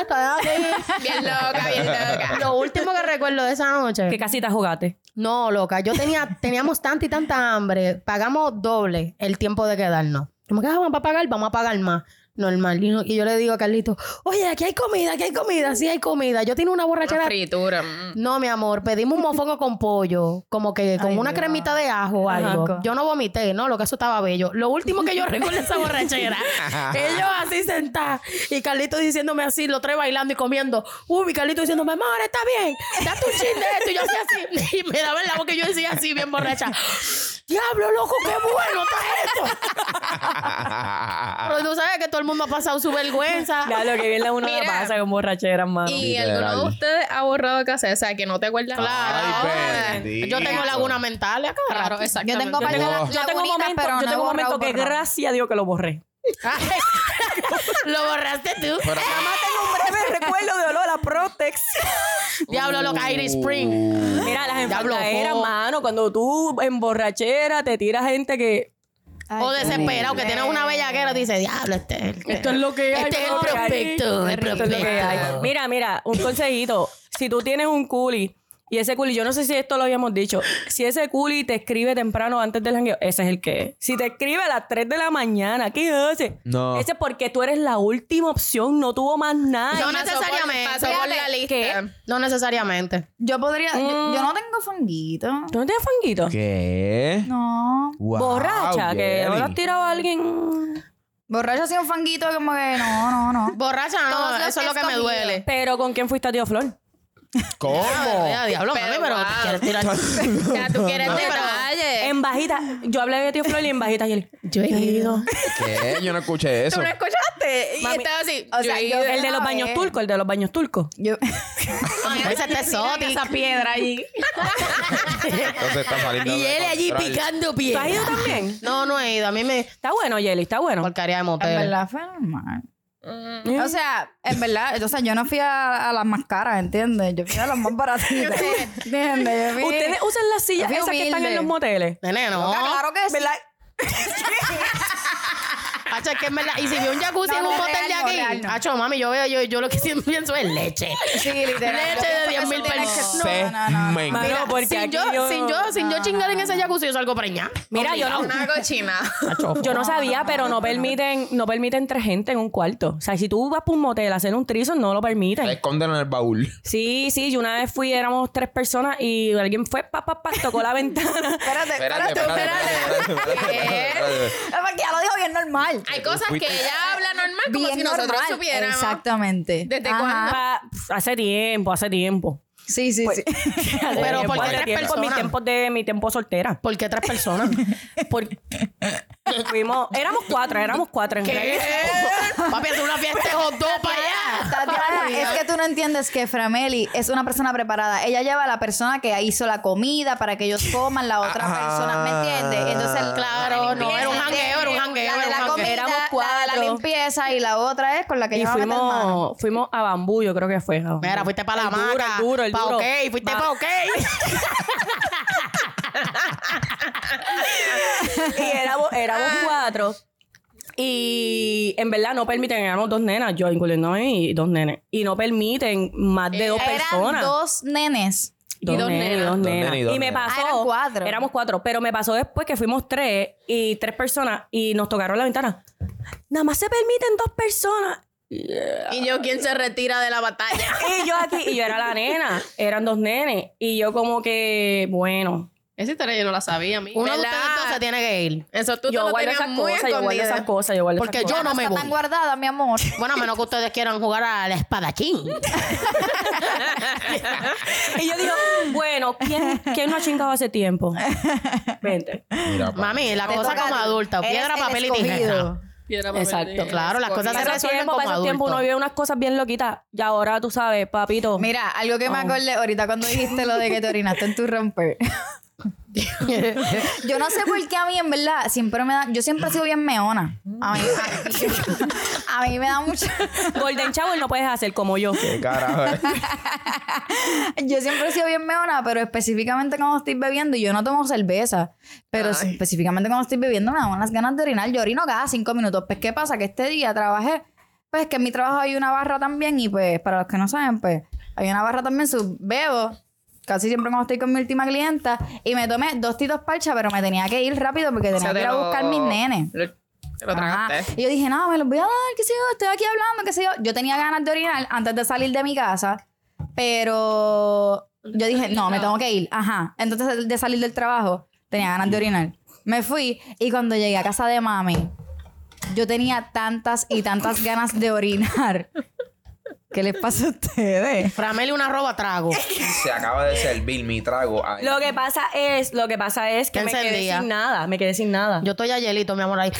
estoy aquí. Bien loca, bien loca. Lo último que recuerdo de esa noche. ¿Qué casita jugaste? No, loca. Yo tenía, teníamos tanta y tanta hambre. Pagamos doble el tiempo de quedarnos. Como que ah, vamos a pagar, vamos a pagar más. Normal. Y, no- y yo le digo a Carlito, oye, aquí hay comida, aquí hay comida. Sí hay comida. Yo tengo una Una borrachera. fritura. mm. No, mi amor, pedimos un mofongo con pollo, como que con Ay, una Dios. cremita de ajo o algo. Yo no vomité, no, lo que eso estaba bello. Lo último que yo recuerdo esa borrachera, ellos así sentados y Carlito diciéndome así, lo trae bailando y comiendo. Uy, mi Carlito diciéndome, amor, está bien, date un chin de esto. Y yo hacía así, y me daba en la boca y yo decía así, bien borracha. Diablo, loco, qué bueno está esto. Pero tú sabes que todo el mundo ha pasado su vergüenza. Ya lo que bien uno la Mira. pasa con borracheras, mano. ¿Y Literal. alguno de ustedes ha borrado casa? O sea, que no te acuerdas. Claro. Ay, yo tengo laguna mental acá. Claro, exacto. Yo tengo Yo tengo- la- Yo tengo un lagunitas, momento, pero yo no tengo borrado, que borrado. gracias a Dios que lo borré. Lo borraste tú. Pero- Nada más tengo un breve recuerdo de olor a Protex. Diablo, lo que Iris Spring. Mira, las enfermeras, mano, cuando tú en borrachera te tiras gente que... Ay, O desesperado, que tienes una bellaquera, dice, diablo, este es el que- Esto es lo que hay. Este es el prospecto, el Esto es lo que hay. prospecto. Mira, mira, un consejito. Si tú tienes un culi y ese culi, yo no sé si esto lo habíamos dicho, si ese culi te escribe temprano antes del jangueo, ese es el que es. Si te escribe a las 3 de la mañana, ¿qué hace? No. Ese es porque tú eres la última opción, no tuvo más nada. No necesariamente. Pasó por la Fíjate, lista. ¿qué? No necesariamente. Yo podría. yo- Mm. Yo, no tengo fanguito. ¿Tú no tienes fanguito? ¿Qué? No. Wow, Borracha, que no le has tirado a alguien. Borracho así un fanguito como que no, no, no. Borracha, no, Todos eso es lo que que me duele. Pero ¿con quién fuiste a Tío Flor? ¿Cómo? Ya, diablo, mami, Pero, pero wow. quieres tirar. Ya, tú quieres No, pero-. En bajita. Yo hablé de Tío Flor y en bajita y él. Yo he ido. ¿Qué? Yo no escuché eso. ¿Tú no escuchaste? Y Mami, estaba así. o sea, yo- El de los baños ver. turcos, el de los baños turcos. Yo. Ese está exótico. Esa piedra allí. Entonces está saliendo. Y él allí picando ¿Tú pies. has ido también? No, no he ido. A mí me... Está bueno, Yeli, está bueno. Porcaría de En motel. verdad fue normal. O sea, en verdad, o sea, yo no fui a, a las más caras, ¿entiendes? Yo fui a las más baratitas. ¿Entiendes? Yo fui- ¿Ustedes usan las sillas esas que están en los moteles? Nene, no. Claro que sí. ¿Verdad? Hacho, es que en verdad. Y si veo un jacuzzi No, en un no, motel de aquí, real no. hacho, mami, yo veo, yo, yo lo que siempre pienso es leche. Sí, literal. Leche de 10 mil. Semen. Mano, porque sin, aquí yo, yo- sin yo, sin yo chingar en ese jacuzzi, yo salgo preñada. Mira, yo no, Una cochina. yo no sabía, pero no permiten, no permiten tres gente en un cuarto. O sea, si tú vas por un motel a hacer un trizo, no lo permiten. Escóndelo en el baúl. Sí, sí, yo una vez fui, éramos tres personas y alguien fue, pa, pa, pa, tocó la ventana. Espérate, Espérate, espérate, espérate, espérate. espérate, espérate, espérate, espérate. Es porque ya lo dijo bien normal. Hay cosas que ella habla normal como Bien si nosotros normal. supiéramos. Exactamente. ¿Desde Ajá. cuándo? Pa- pf, hace tiempo, hace tiempo. Sí, sí, sí. Pero ¿por qué Hace tres tiempo, personas? Mi tiempo de mi tiempo soltera. ¿Por qué tres personas? Porque fuimos, éramos cuatro, éramos cuatro en ¿Qué? realidad. Papi, hacer una fiesta de hot dog para allá. Tatiana, es que tú no entiendes que Frameli es una persona preparada. Ella lleva a la persona que hizo la comida para que ellos coman, la otra Ah. persona, ¿me entiendes? Entonces, Claro, no, era un jangueo, era un jangueo, La de era un la la limpieza y la otra es con la que Y lleva a meter mano. fuimos, fuimos a Bambú, yo creo que fue. a. Mira, fuiste para la El duro, el duro, el pa' duro. ok, fuiste Va- pa' ok. y éramos, éramos cuatro. Y en verdad no permiten, éramos dos nenas, yo incluyéndome y dos nenes. Y no permiten más de dos Eran personas. dos nenes. Dos, dos nenas, y nenas. dos nenas. y dos Y me nenas. pasó. Ah, eran cuatro. Éramos cuatro. Pero me pasó después que fuimos tres y tres personas y nos tocaron la ventana. Nada más se permiten dos personas. Y yo, ¿quién se retira de la batalla? Y yo aquí, y yo era la nena. Eran dos nenes. Y yo como que, bueno. Esa historia yo no la sabía, amiga. Uno de ustedes dos se tiene que ir. Eso tú te yo lo guardo esas muy cosas, yo guardo esas cosas, yo guardo Porque esas yo no me Está voy. tan guardada, mi amor. Bueno, a menos que ustedes quieran jugar al espadachín. Y yo digo, bueno, ¿quién, ¿quién no ha chingado hace tiempo? Vente. Mira. Mami, la Te cosa como adulta. Piedra, el papel y tijera. Piedra, papel, Exacto, tijera. Claro, las cosas se resuelven como para esos tiempos uno vio unas cosas bien loquitas. Y ahora tú sabes, papito. Mira, algo que me acordé ahorita cuando dijiste lo de que te orinaste en tu romper. yo no sé por qué a mí, en verdad, siempre me da. Yo siempre he sido bien meona. A mí, a, a mí me da mucho. Golden Shower no puedes hacer como yo. ¿Qué carajo? eh? Yo siempre he sido bien meona, pero específicamente cuando estoy bebiendo, y yo no tomo cerveza, pero Ay. específicamente cuando estoy bebiendo me dan unas ganas de orinar. Yo orino cada cinco minutos. Pues, ¿qué pasa? Que este día trabajé, pues que en mi trabajo hay una barra también, y pues, para los que no saben, pues, hay una barra también, su bebo. Casi siempre cuando estoy con mi última clienta y me tomé dos titos parcha, pero me tenía que ir rápido porque tenía O sea, que ir a lo- buscar mis nenes. Lo, te lo. Y yo dije, no, me los voy a dar, qué sé yo, estoy aquí hablando, qué sé yo. Yo tenía ganas de orinar antes de salir de mi casa, pero yo dije, no, me tengo que ir. Ajá. Entonces, de salir del trabajo, tenía ganas de orinar. Me fui y cuando llegué a casa de mami, yo tenía tantas y tantas ganas de orinar. ¿Qué les pasa a ustedes? Frameli una roba trago. Se acaba de servir mi trago. Ay. Lo que pasa es, lo que pasa es que ¿Qué me quedé encendía? sin nada. Me quedé sin nada. Yo estoy a hielito, mi amor, ahí.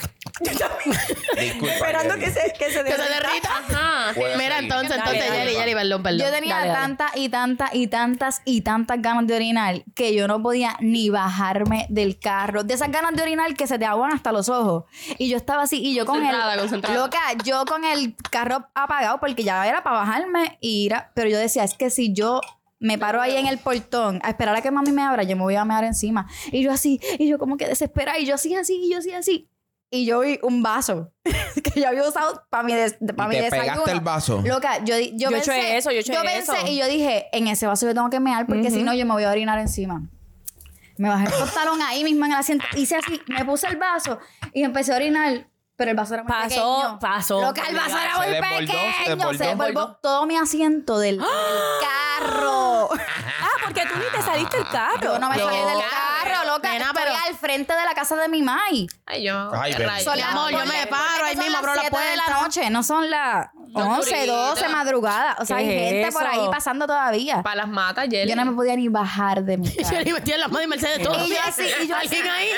Disculpa. esperando Yeli. que se, que se Que se derrita. derrita. Ajá. Mira, entonces, Dale, entonces, dale. Yeli, Yeli, perdón, perdón. Yo tenía Dale, dale. tantas y tantas y tantas y tantas ganas de orinar que yo no podía ni bajarme del carro. De esas ganas de orinar que se te aguan hasta los ojos. Y yo estaba así, y yo con el. Concentrada, concentrada. Loca, yo con el carro apagado porque ya era para bajarme y ir a- Pero yo decía, es que si yo. Me paro ahí en el portón a esperar a que mami me abra, yo me voy a mear encima. Y yo así, y yo como que desesperada, y yo así, así, y yo así, así. Y yo vi un vaso que yo había usado para mi, des- pa' Y mi te desayuno. pegaste el vaso. Loca, yo, yo, Yo he pensé, hecho eso, yo he hecho pensé eso. y yo dije, en ese vaso yo tengo que mear porque si no yo me voy a orinar encima. Me bajé el pantalón ahí mismo en el asiento, hice así, me puse el vaso y empecé a orinar, pero el vaso era muy Pasó, pequeño. pasó. Loca, el vaso era muy desbordó, pequeño. Se desbordó todo mi asiento del, del carro. Ah, porque tú ni te saliste del carro. Yo no me salí del carro, frente de la casa de mi mai. Ay, yo. Ay. Son Mi amor, yo me paro ahí mismo, las abro la siete de la puerta. noche, no son las 11, 12 oscurita. madrugada. O sea, hay ¿Qué es gente por ahí pasando todavía. Para las matas. Yo no me podía ni bajar de mi Y carro. Yeli metía en las manos de Mercedes todo. Y yo así, y yo así. ¿Alguien ahí?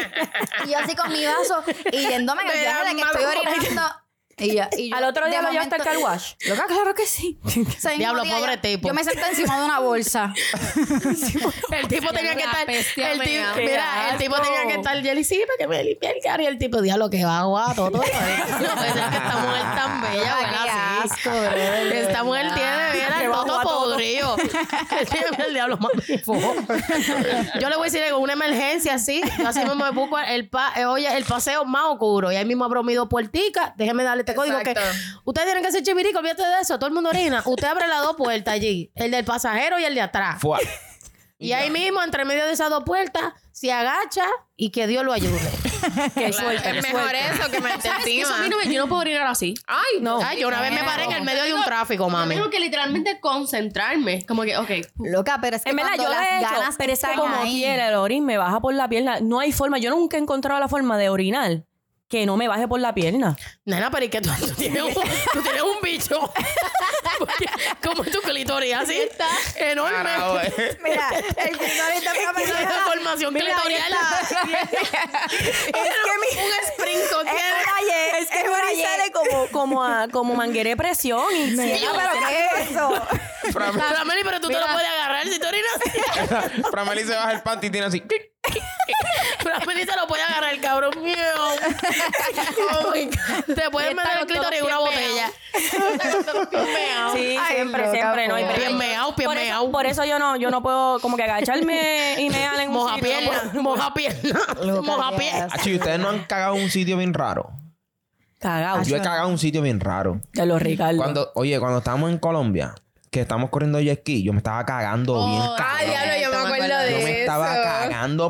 Y yo así con mi vaso y yéndome en el viaje de que estoy orinando. Y, ya- y yo, Al otro día lo llevaste al car wash. Loca, claro que sí. Ese mismo Diablo, día pobre yo, tipo. Yo me senté encima de una bolsa. El tipo tenía que estar. bestia El tipo, mira, el Qué tipo asco. tenía que estar. Jelly, sí, para que me limpie el carro. Y el tipo, diablo, que va. Todo. No puede ser que esta mujer tan bella, Qué ¿verdad? Sí. asco, brother, de Esta mujer verdad. tiene, mira, Que el va guato. podrido. Tiene el diablo mami. fo. Yo le voy a decir con una emergencia así. Yo así mismo me busco el, pa- eh, oye, el paseo más oscuro. Y ahí mismo abro mi dos puerticas. Déjeme darle este código que Exacto. ustedes tienen que hacer chivirico, olvídate de eso. Todo el mundo orina. Usted abre las dos puertas allí. El del pasajero y el de atrás. Fua. Y ahí mismo, entre medio de esas dos puertas, se agacha y que Dios lo ayude. Qué suerte, Es mejor suerte. eso que me encima. no me- yo no puedo orinar así. Ay, No. Ay, yo una vez me paré en el medio de un tráfico, Yo mami. tengo que literalmente concentrarme. Como que, ok. Loca, pero es que En verdad, yo las he hecho, ganas pero es que como ahí- quiera, el orín me baja por la pierna. No hay forma, yo nunca he encontrado la forma de orinar que no me baje por la pierna. Nena, pero ¿y que tú, tú tienes un, tú tienes un bicho? Porque como tu clitoris, así está enorme. Eh. Mira, el clitoris de una Esa persona- deformación Mira, clitorial. está. un sprint Es ye- Es que es ye- sale como, como, a, como manguera de presión. Y Mira, sí, pero ¿qué es eso? Fram- Frameli, pero tú te lo puedes agarrar si tú orinas. Frameli se baja el panty y tiene así. Frameli se lo puede agarrar, cabrón mío. Oh my God. Te está meter el con clitoris en una botella. Sí, Ay, siempre, loca, siempre. No, y pero- Bien meao, bien por eso, meao. por eso yo no, yo no puedo como que agacharme y me en un Moja sitio, pierna, moja pierna, Loca, moja pie. asco. Achi, ¿ustedes no han cagado en un sitio bien raro? Cagado. Yo he cagado en un sitio bien raro. De los Ricardo. Cuando, oye, cuando estábamos en Colombia, que estamos corriendo jet ski, yo me estaba cagando bien Ay, cabrón. diablo, yo me acuerdo de Yo eso. me estaba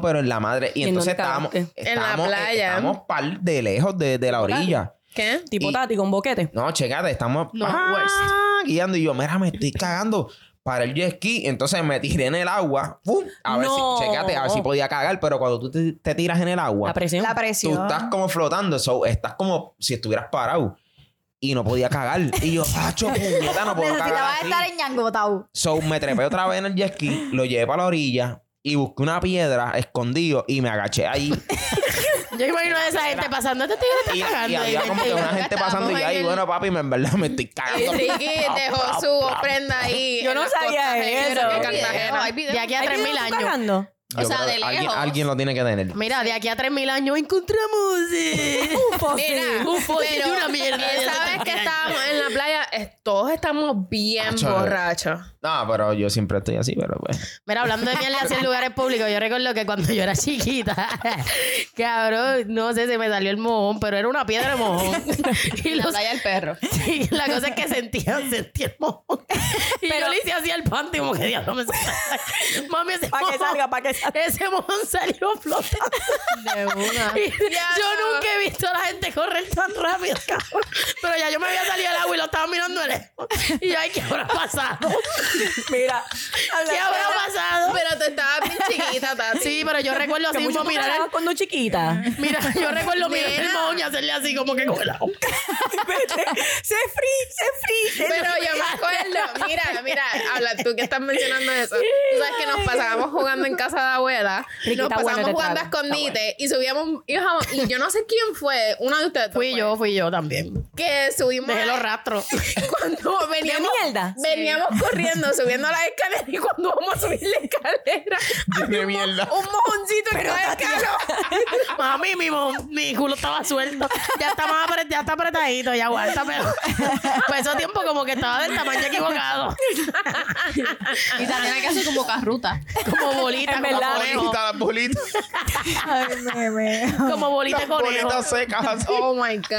pero en la madre. Y ¿En entonces estábamos, cagaste? En la estábamos, playa. estábamos par de lejos de, de la orilla. ¿Qué? tipo y- Tati con boquete. No, checate, estamos No, ah, guiando y yo, mira, me estoy cagando para el jet ski. Entonces me tiré en el agua. ¡Pum! A ver No. si, checate, a ver si podía cagar. Pero cuando tú te, te tiras en el agua, La presión. La tú presión. estás como flotando. So, estás como si estuvieras parado. Y no podía cagar. Y yo, Pacho, puñeta, no puedo cagar. Necesitaba así". estar en Ñangotau. So, me trepé otra vez en el jet ski, lo llevé para la orilla y busqué una piedra escondido y me agaché ahí. Yo imagino a esa gente pasando. Este tigre está Y, cagando. y había ahí, como que una gente pasando y ahí, bueno, papi, me, en verdad me estoy Y cagando. Ricky dejó su ofrenda ahí. Yo no sabía eso. creo que Hay Cartagena. videos, hay videos. De aquí a ¿Hay 3.000 videos tú años. Yo O sea, de alguien, lejos. alguien lo tiene que tener. Mira, de aquí a 3.000 años encontramos eh, Mira, un fósil de pero una mierda. Esa vez que estábamos en la playa, eh, todos estamos bien Acho. borrachos. No, pero yo siempre estoy así, pero pues. Mira, hablando de mierda así en lugares públicos, yo recuerdo que cuando yo era chiquita, cabrón, no sé si me salió el mojón, pero era una piedra de mojón. y La los- playa del perro. sí, la cosa es que sentía, sentía el mojón. Y yo le hice así al panty como que diablo me. Mami, ese Para que salga, para que salga. Ese mojón salió flotando. De una. Y yo nunca he visto a la gente correr tan rápido, cabrón. Pero ya yo me había salido al agua y lo estaba mirando lejos. Y yo, ay, ¿qué habrá pasado? Mira. ¿Qué habrá pasado? Pero tú estabas bien chiquita, Tati. Sí, pero yo recuerdo así tú mirar el, cuando chiquita. Mira, yo recuerdo mirar el mojón y hacerle así como que con la se free, se free. Pero yo me acuerdo, mira, mira, habla tú que estás mencionando eso. Tú sabes que nos pasábamos jugando en casa de abuela. Ricky, nos bueno este jugando a escondite y subíamos, y yo no sé quién fue, uno de ustedes. Fui fue, yo, fui yo también. Que subimos. Dejé los rastros. Cuando veníamos. mierda? Veníamos corriendo, subiendo las escaleras y cuando vamos a subir la escalera. de mierda. Un mojoncito en cada escalón. Mami, mi, mi culo estaba suelto. Ya está, más apret- ya está apretadito, ya aguanta, pero pues ese tiempo como que estaba del tamaño equivocado. Y también hay que hacer como carruta. Como bolita, como Bolitas, las bolitas. Como bolita Las conejo. bolitas secas. Oh my God.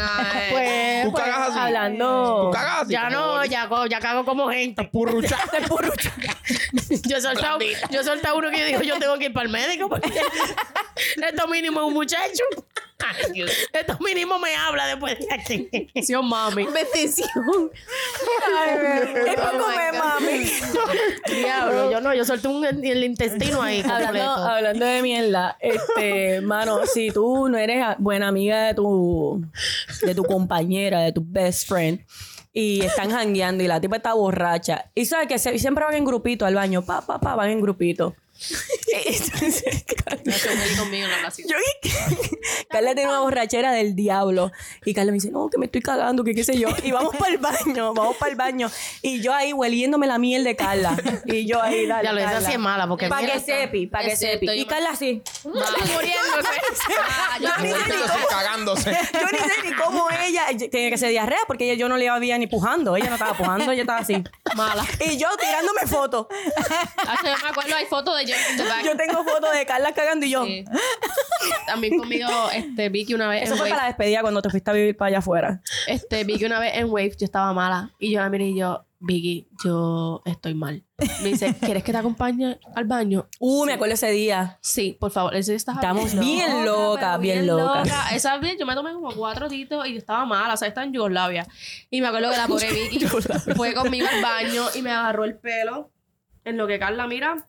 Pues, Tú pues, cagas así. Hablando. Tú cagas así. ya no, ya, ya cago como gente. Purrucha. Yo he soltado, yo he soltado uno que yo digo, yo tengo que ir para el médico porque esto mínimo es un muchacho. Esto mínimo me habla después de aquí. Sí, oh, mami. Bendición. ¿Qué Oh poco my me God. mami? Diablo, yo no, yo solté un, el intestino ahí Hablando, completo. hablando de mierda, este, mano, si tú no eres buena amiga de tu, de tu compañera, de tu best friend, y están jangueando y la tipa está borracha, y sabes que se- siempre van en grupito al baño, pa, pa, pa, van en grupito. Meli conmigo en la placita. Yo, Carla tiene una borrachera del diablo. Y Carla me dice, no, que me estoy cagando, que qué sé yo. Y vamos para el baño, vamos para el baño. Y yo ahí hueliéndome la miel de Carla. Y yo ahí, dale, Ya lo Carla. así es mala porque Para que sepi, para que sepi. Y Carla así. Muriéndose. Ah, yo ni sé ni Muriéndose, cagándose. Yo ni sé ni cómo ella tenía que ser diarrea porque ella, yo no le había ni pujando. Ella no estaba pujando, ella estaba así. Mala. Y yo tirándome fotos. Yo me acuerdo, hay fotos de Back. Yo tengo fotos de Carla cagando y yo. Sí. También conmigo, este, Vicky una vez Eso en fue Wave. para la despedida cuando te fuiste a vivir para allá afuera. Este, Vicky una vez en Wave, yo estaba mala. Y yo la miré y yo, Vicky, yo estoy mal. Me dice, ¿quieres que te acompañe al baño? Uh, me acuerdo ese día. Sí, por favor. Ese día estaba Estamos bien locas, pero bien locas. Esa vez yo me tomé como cuatro titos y yo estaba mala. O sea, estaba en Yugoslavia. Y me acuerdo que la pobre Vicky fue conmigo al baño y me agarró el pelo. En lo que Carla mira,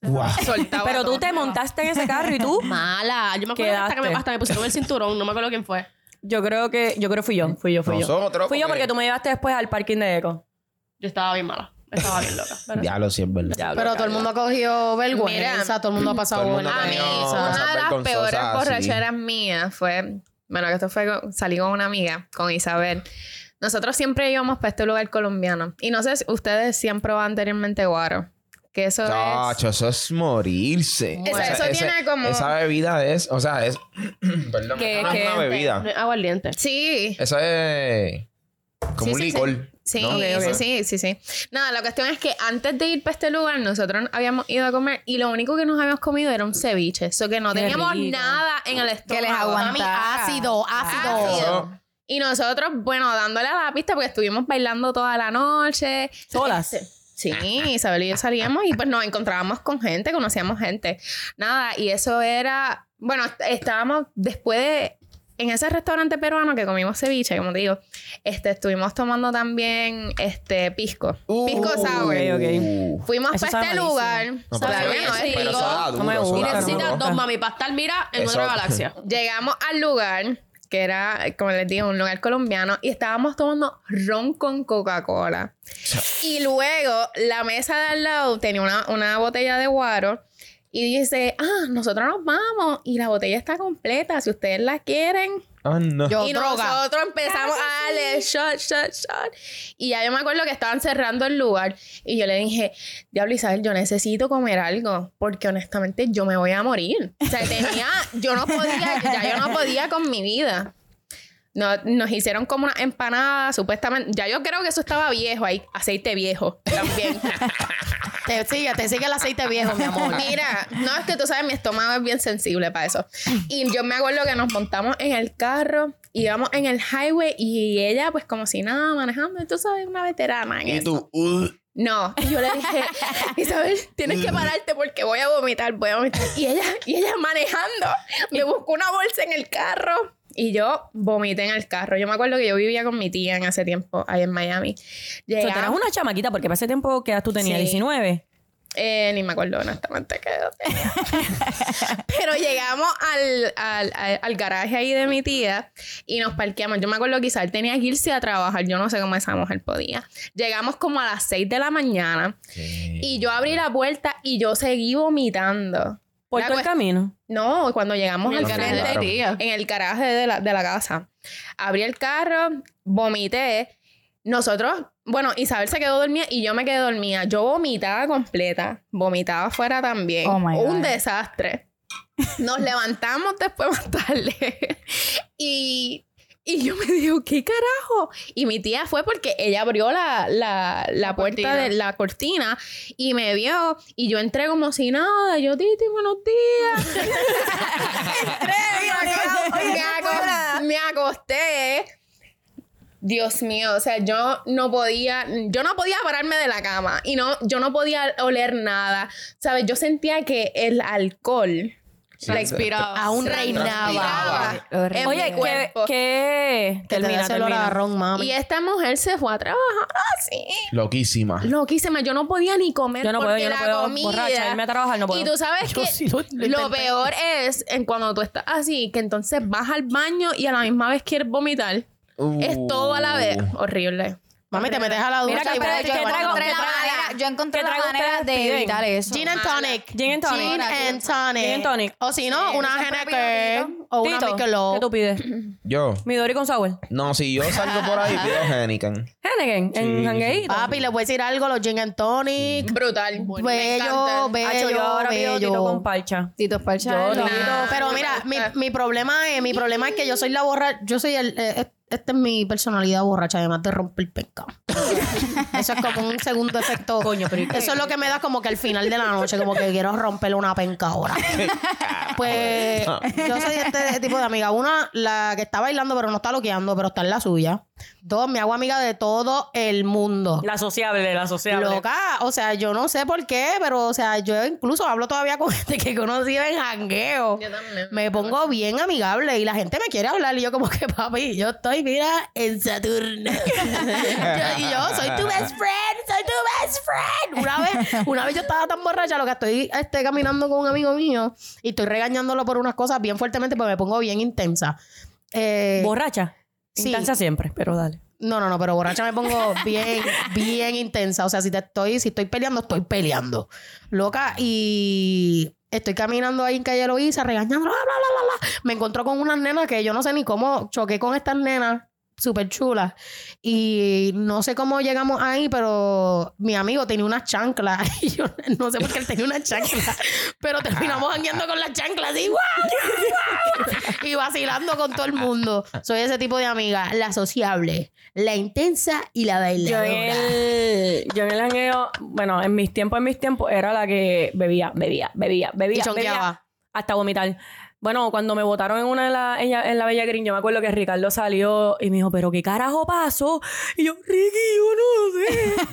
Guau. soltaba Pero tú te montaste en ese carro y tú. Mala. Yo me acuerdo hasta que me, hasta me pusieron el cinturón. No me acuerdo quién fue. Yo creo que, yo creo que fui yo, fui yo, fui yo. Nosotros, Fui yo porque- tú me llevaste después al parking de Eco. Yo estaba bien mala. Estaba bien loca. Pero- Diablo, sí es verdad. Pero todo el mundo ha cogido vergüenza, Mira, todo el mundo ha pasado ha A mí, vergüenza. una de las peores borracheras mías fue, bueno, que esto fue, salí con una amiga, con Isabel. Nosotros siempre íbamos para este lugar colombiano. Y no sé si ustedes sí han probado anteriormente guaro. Que eso es... Chacho, eso es morirse. Eso- eso tiene como- Esa bebida es, o sea, es. perdón, ¿Qué- no es qué? una bebida. Es aguardiente. Sí. Eso es. Como Sí, un sí, licor. Sí, ¿no? sí, sí, sí, sí. Nada, la cuestión es que antes de ir para este lugar, nosotros habíamos ido a comer y lo único que nos habíamos comido era un ceviche. Eso que no Qué teníamos rico. nada en el estómago. les aguantara. Mami, ácido, ácido. Ácido. Y nosotros, bueno, dándole a la pista porque estuvimos bailando toda la noche. Solas. Sí, Isabel y yo salíamos y pues nos encontrábamos con gente, conocíamos gente. Nada, y eso era, bueno, est- estábamos después de, en ese restaurante peruano que comimos ceviche, como te digo, este, estuvimos tomando también, este, pisco. pisco sour. ok. Fuimos Eso para este lugar. No, pero, sí, pero duro. Y necesitas dos mami para estar, mira, en Eso- otra galaxia. Llegamos al lugar, que era, como les digo, un lugar colombiano, y estábamos tomando ron con Coca-Cola. Y luego la mesa de al lado tenía una, una botella de guaro. Y dice, ah, nosotros nos vamos. Y la botella está completa. Si ustedes la quieren. Ah, no. Yo, y droga. nosotros empezamos a darle shot, shot, shot. Y ya yo me acuerdo que estaban cerrando el lugar. Y yo le dije, Diablo Isabel, yo necesito comer algo. Porque honestamente yo me voy a morir. O sea, tenía, yo no podía, ya yo no podía con mi vida. No, nos hicieron como una empanada, supuestamente. Ya yo creo que eso estaba viejo ahí, aceite viejo también. Te sigue, te sigue el aceite viejo, mi amor. Mira, no es que tú sabes, mi estómago es bien sensible para eso. Y yo me acuerdo que nos montamos en el carro, íbamos en el highway y ella, pues como si nada, manejando. Tú sabes, una veterana en Y eso. tú, uh, No, y yo le dije, Isabel, tienes que pararte porque voy a vomitar, voy a vomitar. Y ella, y ella manejando, me buscó una bolsa en el carro y yo vomité en el carro. Yo me acuerdo que yo vivía con mi tía en ese tiempo, ahí en Miami. O sea, tú eras una chamaquita porque para ese tiempo que tú tenías Sí. 19. Eh, ni me acuerdo honestamente qué. Pero llegamos al, al, al, al garaje ahí de mi tía y nos parqueamos. Yo me acuerdo que Isabel tenía que irse a trabajar. Yo no sé cómo esa mujer podía. Llegamos como a las 6 de la mañana y yo abrí la puerta y yo seguí vomitando. Por todo el camino. No, cuando llegamos al el garaje de frente, en el garaje de la, de la casa. Abrí el carro, vomité. Nosotros, bueno, Isabel se quedó dormida y yo me quedé dormida. Yo vomitaba completa, vomitaba afuera también. Oh my Un God. desastre. Nos levantamos después más tarde y, y yo me digo, ¿qué carajo? Y mi tía fue porque ella abrió la, la, la puerta cortina. de la cortina y me vio y yo entré como si nada. Yo, Titi, buenos días. me, aco- me acosté. Dios mío, o sea, yo no podía, yo no podía pararme de la cama y no, yo no podía oler nada. ¿Sabes? Yo sentía que el alcohol Respiraba. Aún reinaba. Oye, ¿qué? qué? Que te Termina, termina. mami. Y esta mujer se fue a trabajar así. loquísima. Loquísima, yo no podía ni comer Yo no puedo, porque yo no la puedo comida... borracha, irme a trabajar, no puedo. Y tú sabes Yo que sí lo- lo lo intenté. peor es en cuando tú estás así, que entonces vas al baño y a la misma vez quieres vomitar. Es todo a la vez. Horrible. Mami, te metes a la ducha Mira, y vas ¿qué a trago- llevar- qué Entre la trago- manera- yo encontré ¿Qué la manera de evitar eso. Gin and tonic. Gin and tonic. Gin and tonic. Gin and tonic. O si no, una Henneken o una Tito, Michelob. ¿Qué tú pides? Yo. Midori con sour. No, si yo salgo por ahí, pido Henneken. Henneken, en jangueito. Papi, les voy a decir algo, los gin and tonic. Brutal. Me Bello, bello, yo ahora pido Tito con parcha. Tito Parcha. Yo, no. Tito. Pero mira, mi, mi problema es, mi problema es que yo soy la borracha, yo soy el, eh, esta es mi personalidad borracha, además de romper pecado. Eso es como un segundo efecto. Coño, pero. Eso es lo que me da como que al final de la noche, como que quiero romperle una penca ahora. Pues yo soy de este tipo de amiga. Una, la que está bailando, pero no está loqueando, pero está en la suya. Dos, me hago amiga de todo el mundo. La sociable, la sociable. Loca, o sea, yo no sé por qué, pero, o sea, yo incluso hablo todavía con gente que he conocido en jangueo. Yo también. Me pongo bien amigable y la gente me quiere hablar y yo como que, papi, yo estoy, mira, en Saturno. Yo- y yo soy tu best friend, soy tu best friend. Una vez, una vez yo estaba tan borracha, lo que estoy este, caminando con un amigo mío y estoy regañándolo por unas cosas bien fuertemente porque me pongo bien intensa. Eh, Borracha. Sí. Intensa siempre, pero dale. no, no, no, pero borracha me pongo bien, bien intensa. O sea, si te estoy, si estoy peleando, estoy peleando. Loca, y estoy caminando ahí en calle Loíza, regañando, bla, bla, bla, bla, bla. Me encontró con unas nenas que yo no sé ni cómo choqué con estas nenas súper chulas. Y no sé cómo llegamos ahí, pero mi amigo tenía unas chanclas. Y yo no sé por qué él tenía unas chanclas. Pero terminamos jangueando con las chanclas así, ¡guau! ¡guau! y vacilando con todo el mundo. Soy ese tipo de amiga, la sociable, la intensa y la Yo bailadora. en el, yo en el jangueo, bueno, en mis tiempos, en mis tiempos, era la que bebía, bebía, bebía, bebía, Y bebía hasta vomitar. Bueno, cuando me votaron en una de la, en, en la Bella Green, yo me acuerdo que Ricardo salió y me dijo, ¿pero qué carajo pasó? Y yo, Ricky, yo no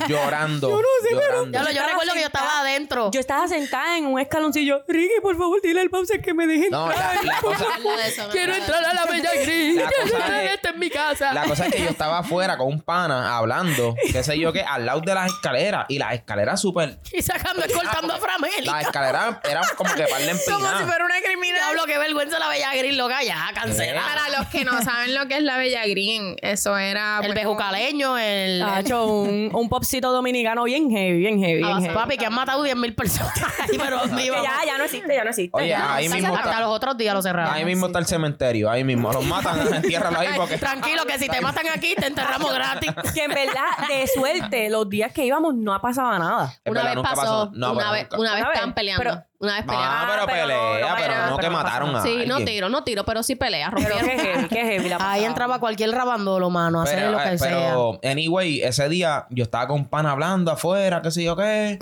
sé. Llorando. yo no sé, llorando. Lo- yo estaba recuerdo que yo sentada- estaba adentro. Yo estaba sentada en un escaloncillo. Ricky, por favor, dile al Bowser que me dejen No, la, la cosa, eso, Quiero entrar a la Bella Gris. La Quiero cosa entrar es- esta en mi casa. la cosa es que yo estaba afuera con un pana hablando, qué sé yo qué, al lado de las escaleras. Y las escaleras súper. Y sacando, escoltando a. Las escaleras eran como que par de Como si fuera una criminal. Diablo, qué vergüenza la Bella Gris, loca. Ya, cancela. Para los que no saben lo que es la Bella Green, eso era... El pues, bejucaleño, el... Ha hecho un, un popcito dominicano bien heavy, bien heavy, bien heavy. Papi, que han matado 10 mil personas. pero Que ya, ya no existe, ya no existe. Oye, ya. ahí mismo Hasta está, los otros días lo cerraron. ahí mismo está el cementerio. Ahí mismo. Los matan, entiérralo ahí porque. Tranquilo, que si te matan aquí, te enterramos gratis. Que en verdad, de suerte, los días que íbamos no pasaba nada. Es Una verdad, vez pasó, No, una, vez, una vez Una vez, estaban peleando. pero- una vez. Ah, pero pero no, pelea, no, pero pero- no que pero no mataron pasa a Sí, no tiro, no tiro, pero sí pelea. Pero rompieron. qué heavy, qué heavy la Ahí entraba cualquier rabandolo, mano, a hacer Pero, lo que eh, sea. pero, anyway, ese día yo estaba con pan hablando afuera, qué sé yo qué.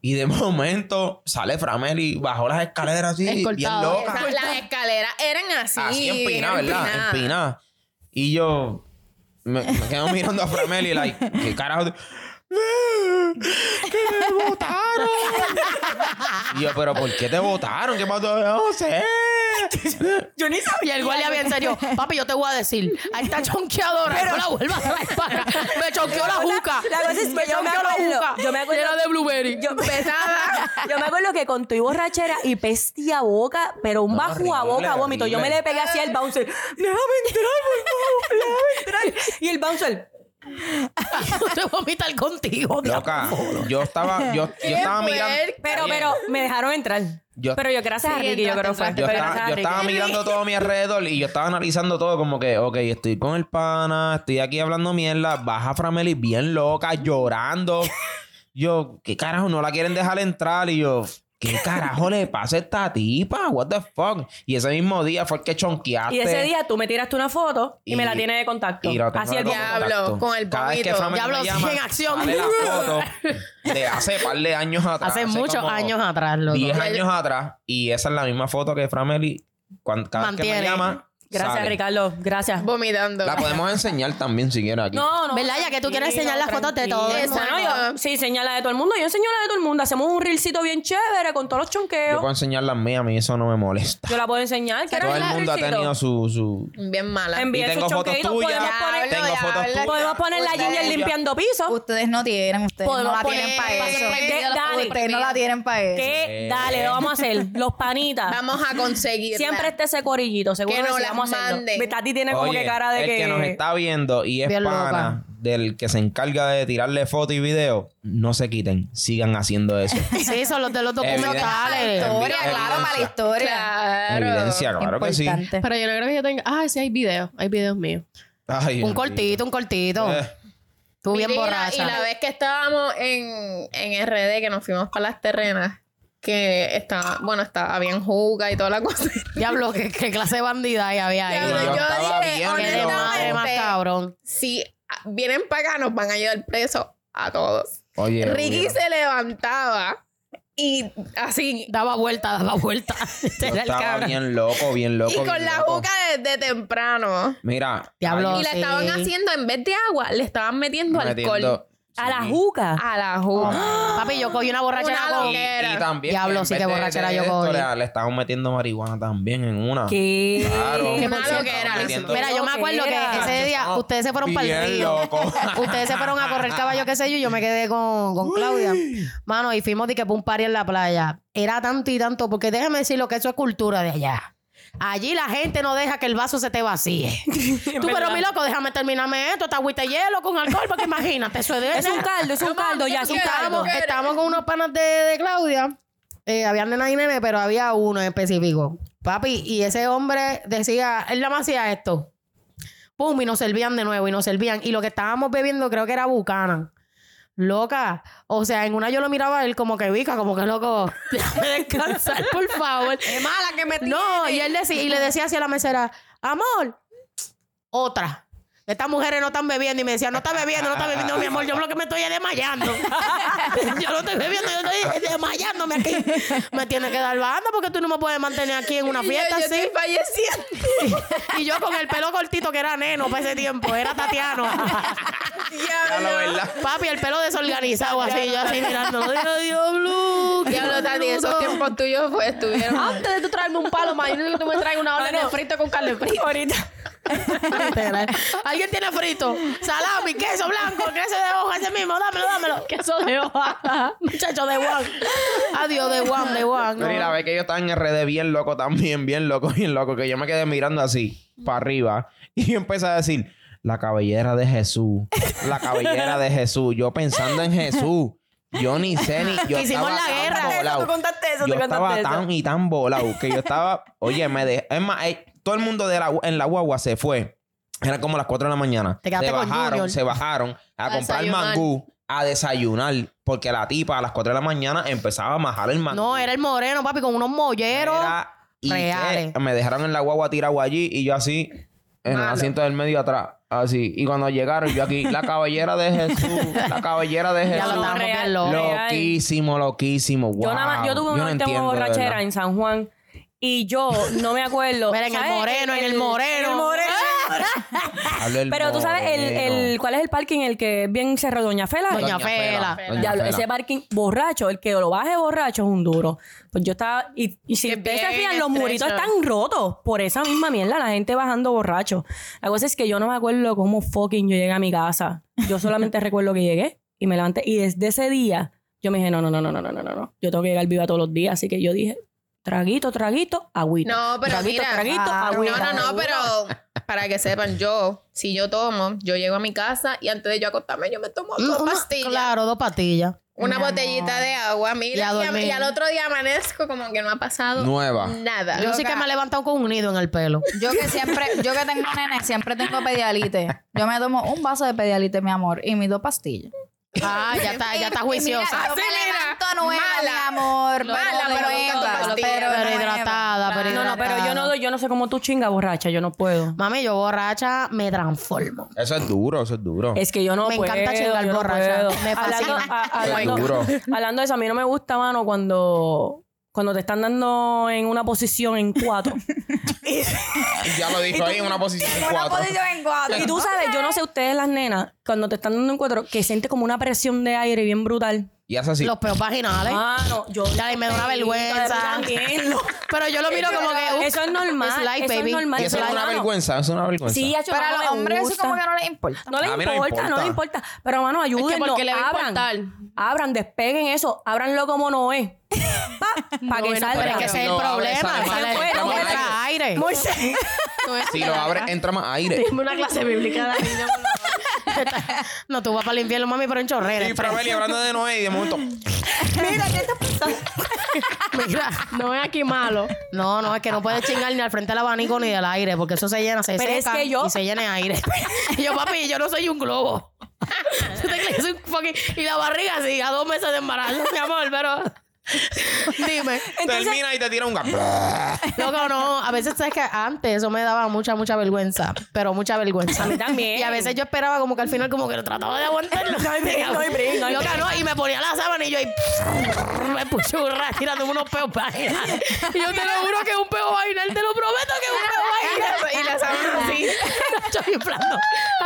Y de momento sale Frameli, bajó las escaleras así, bien loca. Esa- Las escaleras eran así. Así empinadas, ¿verdad? empinadas. Empinadas. Y yo me, me quedo mirando a Frameli, like, ¿qué carajo? ¡Que me votaron! y yo, ¿pero por qué te votaron? ¿Qué pasó? No sé. Yo ni Y sabía. el guardia bien serio, papi, yo te voy a decir, a esta chonqueadora, no la vuelvas a acá. Me chonqueó la juca. La cosa es que me yo me chonqueó la acuerdo- juca. yo me acuerdo- Era de blueberry. Yo, yo me acuerdo que con tu borrachera y pestía boca, pero un No, bajo a boca vómito. Yo me le pegué así al bouncer. Déjame entrar, por favor, déjame entrar. Y el bouncer, yo te voy a contigo. Loca, yo estaba, yo, yo estaba mirando. pero, pero me dejaron entrar. Yo- pero yo gracias a Sí, Ricky, yo creo que fue. Yo estaba, a yo estaba mirando todo a mi alrededor y yo estaba analizando todo como que, ok, estoy con el pana, estoy aquí hablando mierda, baja Frameli bien loca, llorando. Yo, ¿qué carajo? No la quieren dejar entrar y yo, ¿qué carajo le pasa a esta tipa? What the fuck? Y ese mismo día fue el que chonqueaste. Y ese día tú me tiraste una foto y, me la tienes de contacto. Y lo tengo Así el Diablo, con el Cada vez que Diablo, llama, en acción. sale la foto de hace par de años atrás. Hace muchos años atrás, loco. 10 años atrás. Y esa es la misma foto que Frameli, cuando, cada vez que me llama, Gracias, sale. Ricardo. Gracias. Vomitando. La podemos enseñar también si quieres aquí. No, no. ¿Verdad? Ya que tú quieres enseñar las fotos de todo el Bueno, yo, sí, señala de todo el mundo. Yo enseño la de todo el mundo. Hacemos un reelcito bien chévere con todos los Yo chonqueos. puedo enseñar las mías, a mí eso no me molesta. Yo la puedo enseñar. ¿Quieres Todo el mundo ha tenido su... su... Bien mala. Envíen Y tengo sus fotos tuyas. Podemos poner, Tengo fotos diablo. tuyas. podemos poner la Ginger Ustedes- limpiando piso. Ustedes no tienen, ustedes no la tienen para eso. ¿Qué? Dale. Ustedes no la tienen para eso. ¿Qué? Dale, lo vamos a hacer. Los panitas. Vamos a conseguir. Siempre esté ese corillito. Seguro Que las vamos a hacerlo. mande. Tati tiene como Oye, que cara de el que... que nos está viendo y es Bien pana, loca. del que se encarga de tirarle foto y video, no se quiten. Sigan haciendo eso. Sí, son los de los Evidencia. documentales. Historia, Evidencia. claro, para la historia. Claro. Evidencia, claro que sí. Importante. Pero yo no creo que yo tenga. Ah, sí, hay videos. Hay videos míos. Ay, Un cortito, un cortito. Eh, Tú bien Mira, borracha. Y la vez que estábamos en, en RD, que nos fuimos para las terrenas, que estaba, bueno, estaba bien juga y toda la cosa. Diablo, ¿qué, qué clase de bandida hay había ahí. Diablo, yo dije, bien de madre más honestamente, cabrón. si vienen para acá, nos van a llevar presos a todos. Oye, Ricky se levantaba y así, Daba vuelta, daba vuelta. Este yo era el estaba bien loco, bien loco. y con la loco. juca desde temprano. Mira. Diablo. Y le sí. estaban haciendo, en vez de agua, le estaban metiendo, metiendo- alcohol A la juca. a la juca. Papi, yo cogí una borrachera Una con... Y, y también. Diablo, en sí, vez qué de- borrachera de yo esto, cogí. Le, le estaban metiendo marihuana también en una. ¿Qué? Claro. Que Una cierto, loquera. metiendo- Mira, yo me acuerdo que Loquera. ese día ustedes se fueron para el bien río. loco. Ustedes se fueron a correr caballo, qué sé yo, y yo me quedé con, con Claudia. Mano, y fuimos de que un party en la playa. Era tanto y tanto, porque déjame decirlo que eso es cultura de allá. Allí la gente no deja que el vaso se te vacíe. Tú, pero mi loco, déjame terminarme esto. Está agüita de hielo con alcohol, porque imagínate, eso es de Es un caldo, es un caldo, ya, es un caldo. estábamos, estábamos con unos panas de, de Claudia. Eh, había nena y nene, pero había uno en específico. Papi, y ese hombre decía, él nada más hacía esto. Pum, y nos servían de nuevo, y nos servían. Y lo que estábamos bebiendo creo que era Buchanan. Loca. O sea, en una yo lo miraba a él como que vica, como que loco. Déjame descansar, por favor. Qué mala que me No, y él decía, y le decía hacia la mesera, amor, otra. Estas mujeres no están bebiendo y me decía, no está bebiendo, no está bebiendo, mi amor, yo lo que me estoy es desmayando. yo no estoy bebiendo, yo estoy desmayándome aquí. Me tiene que dar banda porque tú no me puedes mantener aquí en una Y yo- fiesta yo así. estoy. Y yo con el pelo cortito que era neno para ese tiempo, era Tatiano. Ya lo verdad. Papi, el pelo desorganizado así, yo así mirándolo. Diablo. Diablo, Tati, esos tiempos tuyos pues, estuvieron. Antes de tú traerme un palo, imagínate que tú me traigas una orden de frito con carne frita. Ahorita. ¿Alguien tiene frito? Salami, queso blanco, queso de hoja, ese mismo, dámelo, dámelo. Queso de hoja. Muchacho de Juan. Adiós, de Juan, de Juan. Y la vez que yo estaba en RD bien loco también, bien loco, bien loco, que yo me quedé mirando así, para arriba, y yo empecé a decir, la cabellera de Jesús, la cabellera de Jesús, yo pensando en Jesús. Yo ni sé ni. Yo Hicimos estaba la tan guerra. volado. Tú contaste eso, yo tú estaba contaste eso. tan y tan volado que yo estaba. Oye, me dejé. Es más, eh, todo el mundo de la, en la guagua se fue. Era como las 4 de la mañana. Te se bajaron, se bajaron a, A comprar desayunar. mangú, a desayunar. Porque la tipa a las 4 de la mañana empezaba a majar el mangú. No, era el moreno, papi, con unos molleros. Era- y reales. que me dejaron en la guagua tirado allí y yo así, en el asiento del medio atrás. Así. Y cuando llegaron, yo aquí, la cabellera de Jesús, la cabellera de Ya lo Jesús. locos. real. Loquísimo, loquísimo. Wow. Yo, nada más, yo tuve no una última entiendo, de borrachera en San Juan y yo no me acuerdo. Mira, en el ¿sabes? moreno, en el moreno. en el moreno. Hablo del Pero tú sabes, el, el, ¿cuál es el parking? El que es bien cerrado, Doña Fela. Doña Fela. Doña Diablo, Fela. ese parking borracho, el que lo baje borracho es un duro. Pues yo estaba. Y, y si Es ustedes se fijan, los muritos están rotos por esa misma mierda, la gente bajando borracho. La cosa es que yo no me acuerdo cómo fucking yo llegué a mi casa. Yo solamente recuerdo que llegué y me levanté. Y desde ese día, yo me dije, no, no, no, no, no, no, no, no, no. Yo tengo que llegar viva todos los días. Así que yo dije, traguito, traguito, agüita. No, pero traguito, mira, traguito, ah, agüita. No, no, no, pero para que sepan, yo, si yo tomo, yo llego a mi casa y antes de yo acostarme, yo me tomo dos pastillas. Claro, dos pastillas. Una Mi botellita amor. de agua, mira, y, y al otro día amanezco como que no ha pasado Nueva. nada. Yo sí que me he levantado con un nido en el pelo. Yo que siempre, yo que tengo nene, siempre tengo pedialite. Yo me tomo un vaso de pedialite, mi amor, y mis dos pastillas. Ah, ya está, ya está Y mira, juiciosa. yo me levanto nueva, mala. mi amor. Mala, pero pero pero Pero hidratada, pero No, no, pero yo no, doy- yo no sé cómo tú chinga borracha, yo no puedo. Mami, yo borracha me transformo. Eso es duro, eso es duro. Es que yo no Me puedo. encanta chingar no borracha. puedo. Me Hablando, fascina. a- hablando- Duro. hablando de eso, a mí no me gusta, mano, cuando, cuando te están dando en una posición en cuatro. Ya lo dijo ahí en una posición en Una cuatro. posición en cuatro. y tú sabes, yo no sé ustedes las nenas, cuando te están dando en cuatro, que siente como una presión de aire bien brutal. Y hace así. Los peos vaginales. Mano, yo... Ya, y me da una vergüenza. No. Pero yo lo miro como que. uh, Eso es normal. Life, eso baby. es normal. Y eso es una vergüenza, eso es una vergüenza. Sí, hacho, Pero a los hombres eso como que no les importa. No le A mí no importa, no le importa. importa. Pero, mano, ayúdennos. ¿por qué le va a abran, abran, despeguen eso. Ábranlo como no es. Para que Bueno, salga. pero es que ese es el problema. sale Bueno, no bueno. entra aire. Moisés. Si lo abre, entra más aire. Dime una clase bíblica de la niña, por favor. no, tú vas para el infierno, mami, pero en chorrera. Y Fraveli hablando de Noé y de momento. Mira, ¿qué está pasando? Mira. No es aquí malo. No, no, es que no puedes chingar ni al frente del abanico ni del aire, porque eso se llena, se Pero es seca que yo- y se llena de aire. y yo, papi, yo no soy un globo. ¿Tú te crees que soy un fucking- Y la barriga así, a dos meses de embarazo, mi amor, pero... Dime. Termina y te tira un gato. Loco, no. A veces, ¿sabes que Antes eso me daba mucha, mucha vergüenza. Pero mucha vergüenza. A mí también. Y a veces yo esperaba como que al final como que lo trataba de aguantarlo. No hay no hay break, no hay Loca, break. no. Y me ponía la sábana y yo ahí... me puchurra tirándome unos peos vaginales. Y yo te lo juro que es un peo vaginal. Te lo prometo que es un peo vaginal. Y la sábana así. Estoy inflando.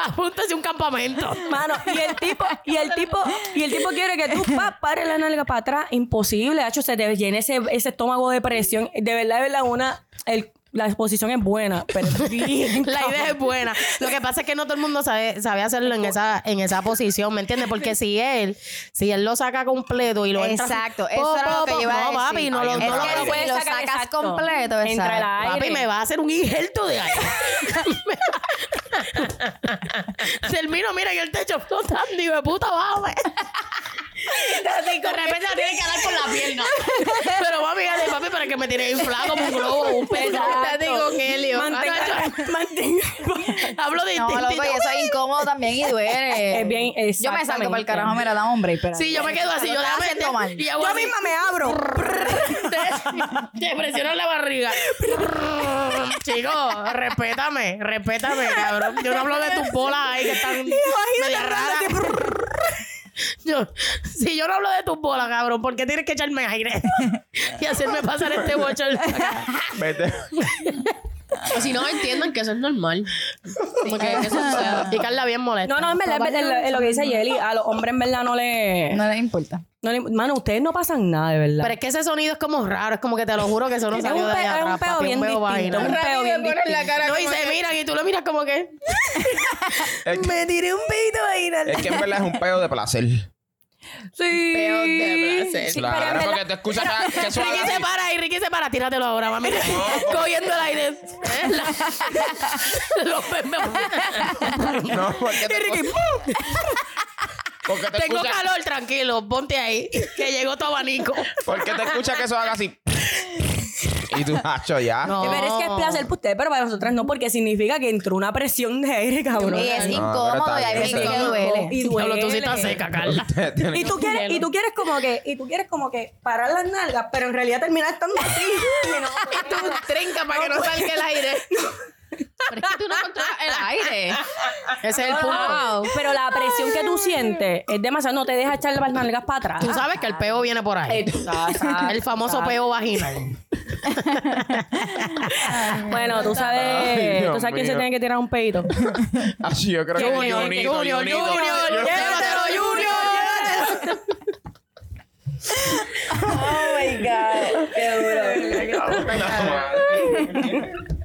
Apúntase un campamento. Mano, y el tipo, y el tipo, y el tipo quiere que tú pa, pares la nalga para atrás. Imposible, hecho, se te llene ese, ese estómago de presión. De verdad, de verdad, una, el, la exposición es buena, pero bien La idea es buena. Lo que pasa es que no todo el mundo sabe, sabe hacerlo en esa, en esa posición, ¿me entiendes? Porque si él, si él lo saca completo y lo entra Exacto, po, eso era po, lo que po, yo iba a No, decir. papi, no lo, no lo que puedes si puedes lo sacar sacas exacto. completo, Entra el aire. Papi, me va a hacer un injerto de aire. Termino, mira, en el techo flotando y de puta, bájame. Así, de repente la tiene que dar por la pierna. Pero mami, dale, papi, para que me tire inflado como un globo, un pez. Te digo, Kelly. Mantenga, mantenga. Hablo de No, loco, y eso es incómodo también y duele. Es bien, Yo me salgo para el carajo, mira, da hombre, espera. Sí, yo me quedo así, yo déjame haciendo mal. y hago Yo así. misma me abro. te, te presiono la barriga. Chico, respétame, respétame, cabrón. Yo no hablo de tus bolas ahí que están media raras. Yo, si yo no hablo de tus bolas, cabrón, ¿por qué tienes que echarme aire? y hacerme pasar este bocho en? Vete. O si no entiendan que eso es normal. Como que eso sea. Y Carla bien molesta. No, no, en verdad, es es lo que dice Yeli. A los hombres, en verdad, no le. No les importa. No le- mano, ustedes no pasan nada, de verdad. Pero es que ese sonido es como raro, es como que te lo juro que eso no Es salió un de pe- ahí es un atrás, peo papi, bien un peo distinto, vaginal. un peo bien distinto. No, y se miran y tú lo miras como que... Es que, Me tiré un peito vaginal. es que en verdad es un pedo de placer. Sí. Peo de placer. Sí, pero en claro, verdad- porque te escuchas que, que eso Ricky se para y Ricky se para, tíratelo ahora, mami. Cogiendo el aire. Los pemes. No, porque te, porque te Tengo escucha, calor, tranquilo, ponte ahí, que llegó tu abanico. porque te escucha que eso haga así. Y tú, hacho, ya. No. Pero es que es placer para ustedes, pero para nosotras no, porque significa que entró una presión de aire, cabrón. Y es No, pero incómodo y veces está que duele. Y tú sí duele. estás seca, Carla. Y tú quieres, y tú quieres como que, y tú quieres como que parar las nalgas, pero en realidad terminar estando así. Y no, Tú trinca para que no salga el aire. Pero es que tú no controlas el aire. Ese es el punto. Wow. Pero la presión que tú sientes es demasiado, no te deja echar las nalgas para atrás. Tú sabes que el peo viene por ahí. Exacto. El famoso peo vaginal. Bueno, tú sabes, Ay, tú sabes quién se tiene que tirar un peito. Así yo creo que Junior, Junior. Junior, llévatelo, Junior. Oh my God. Qué duro.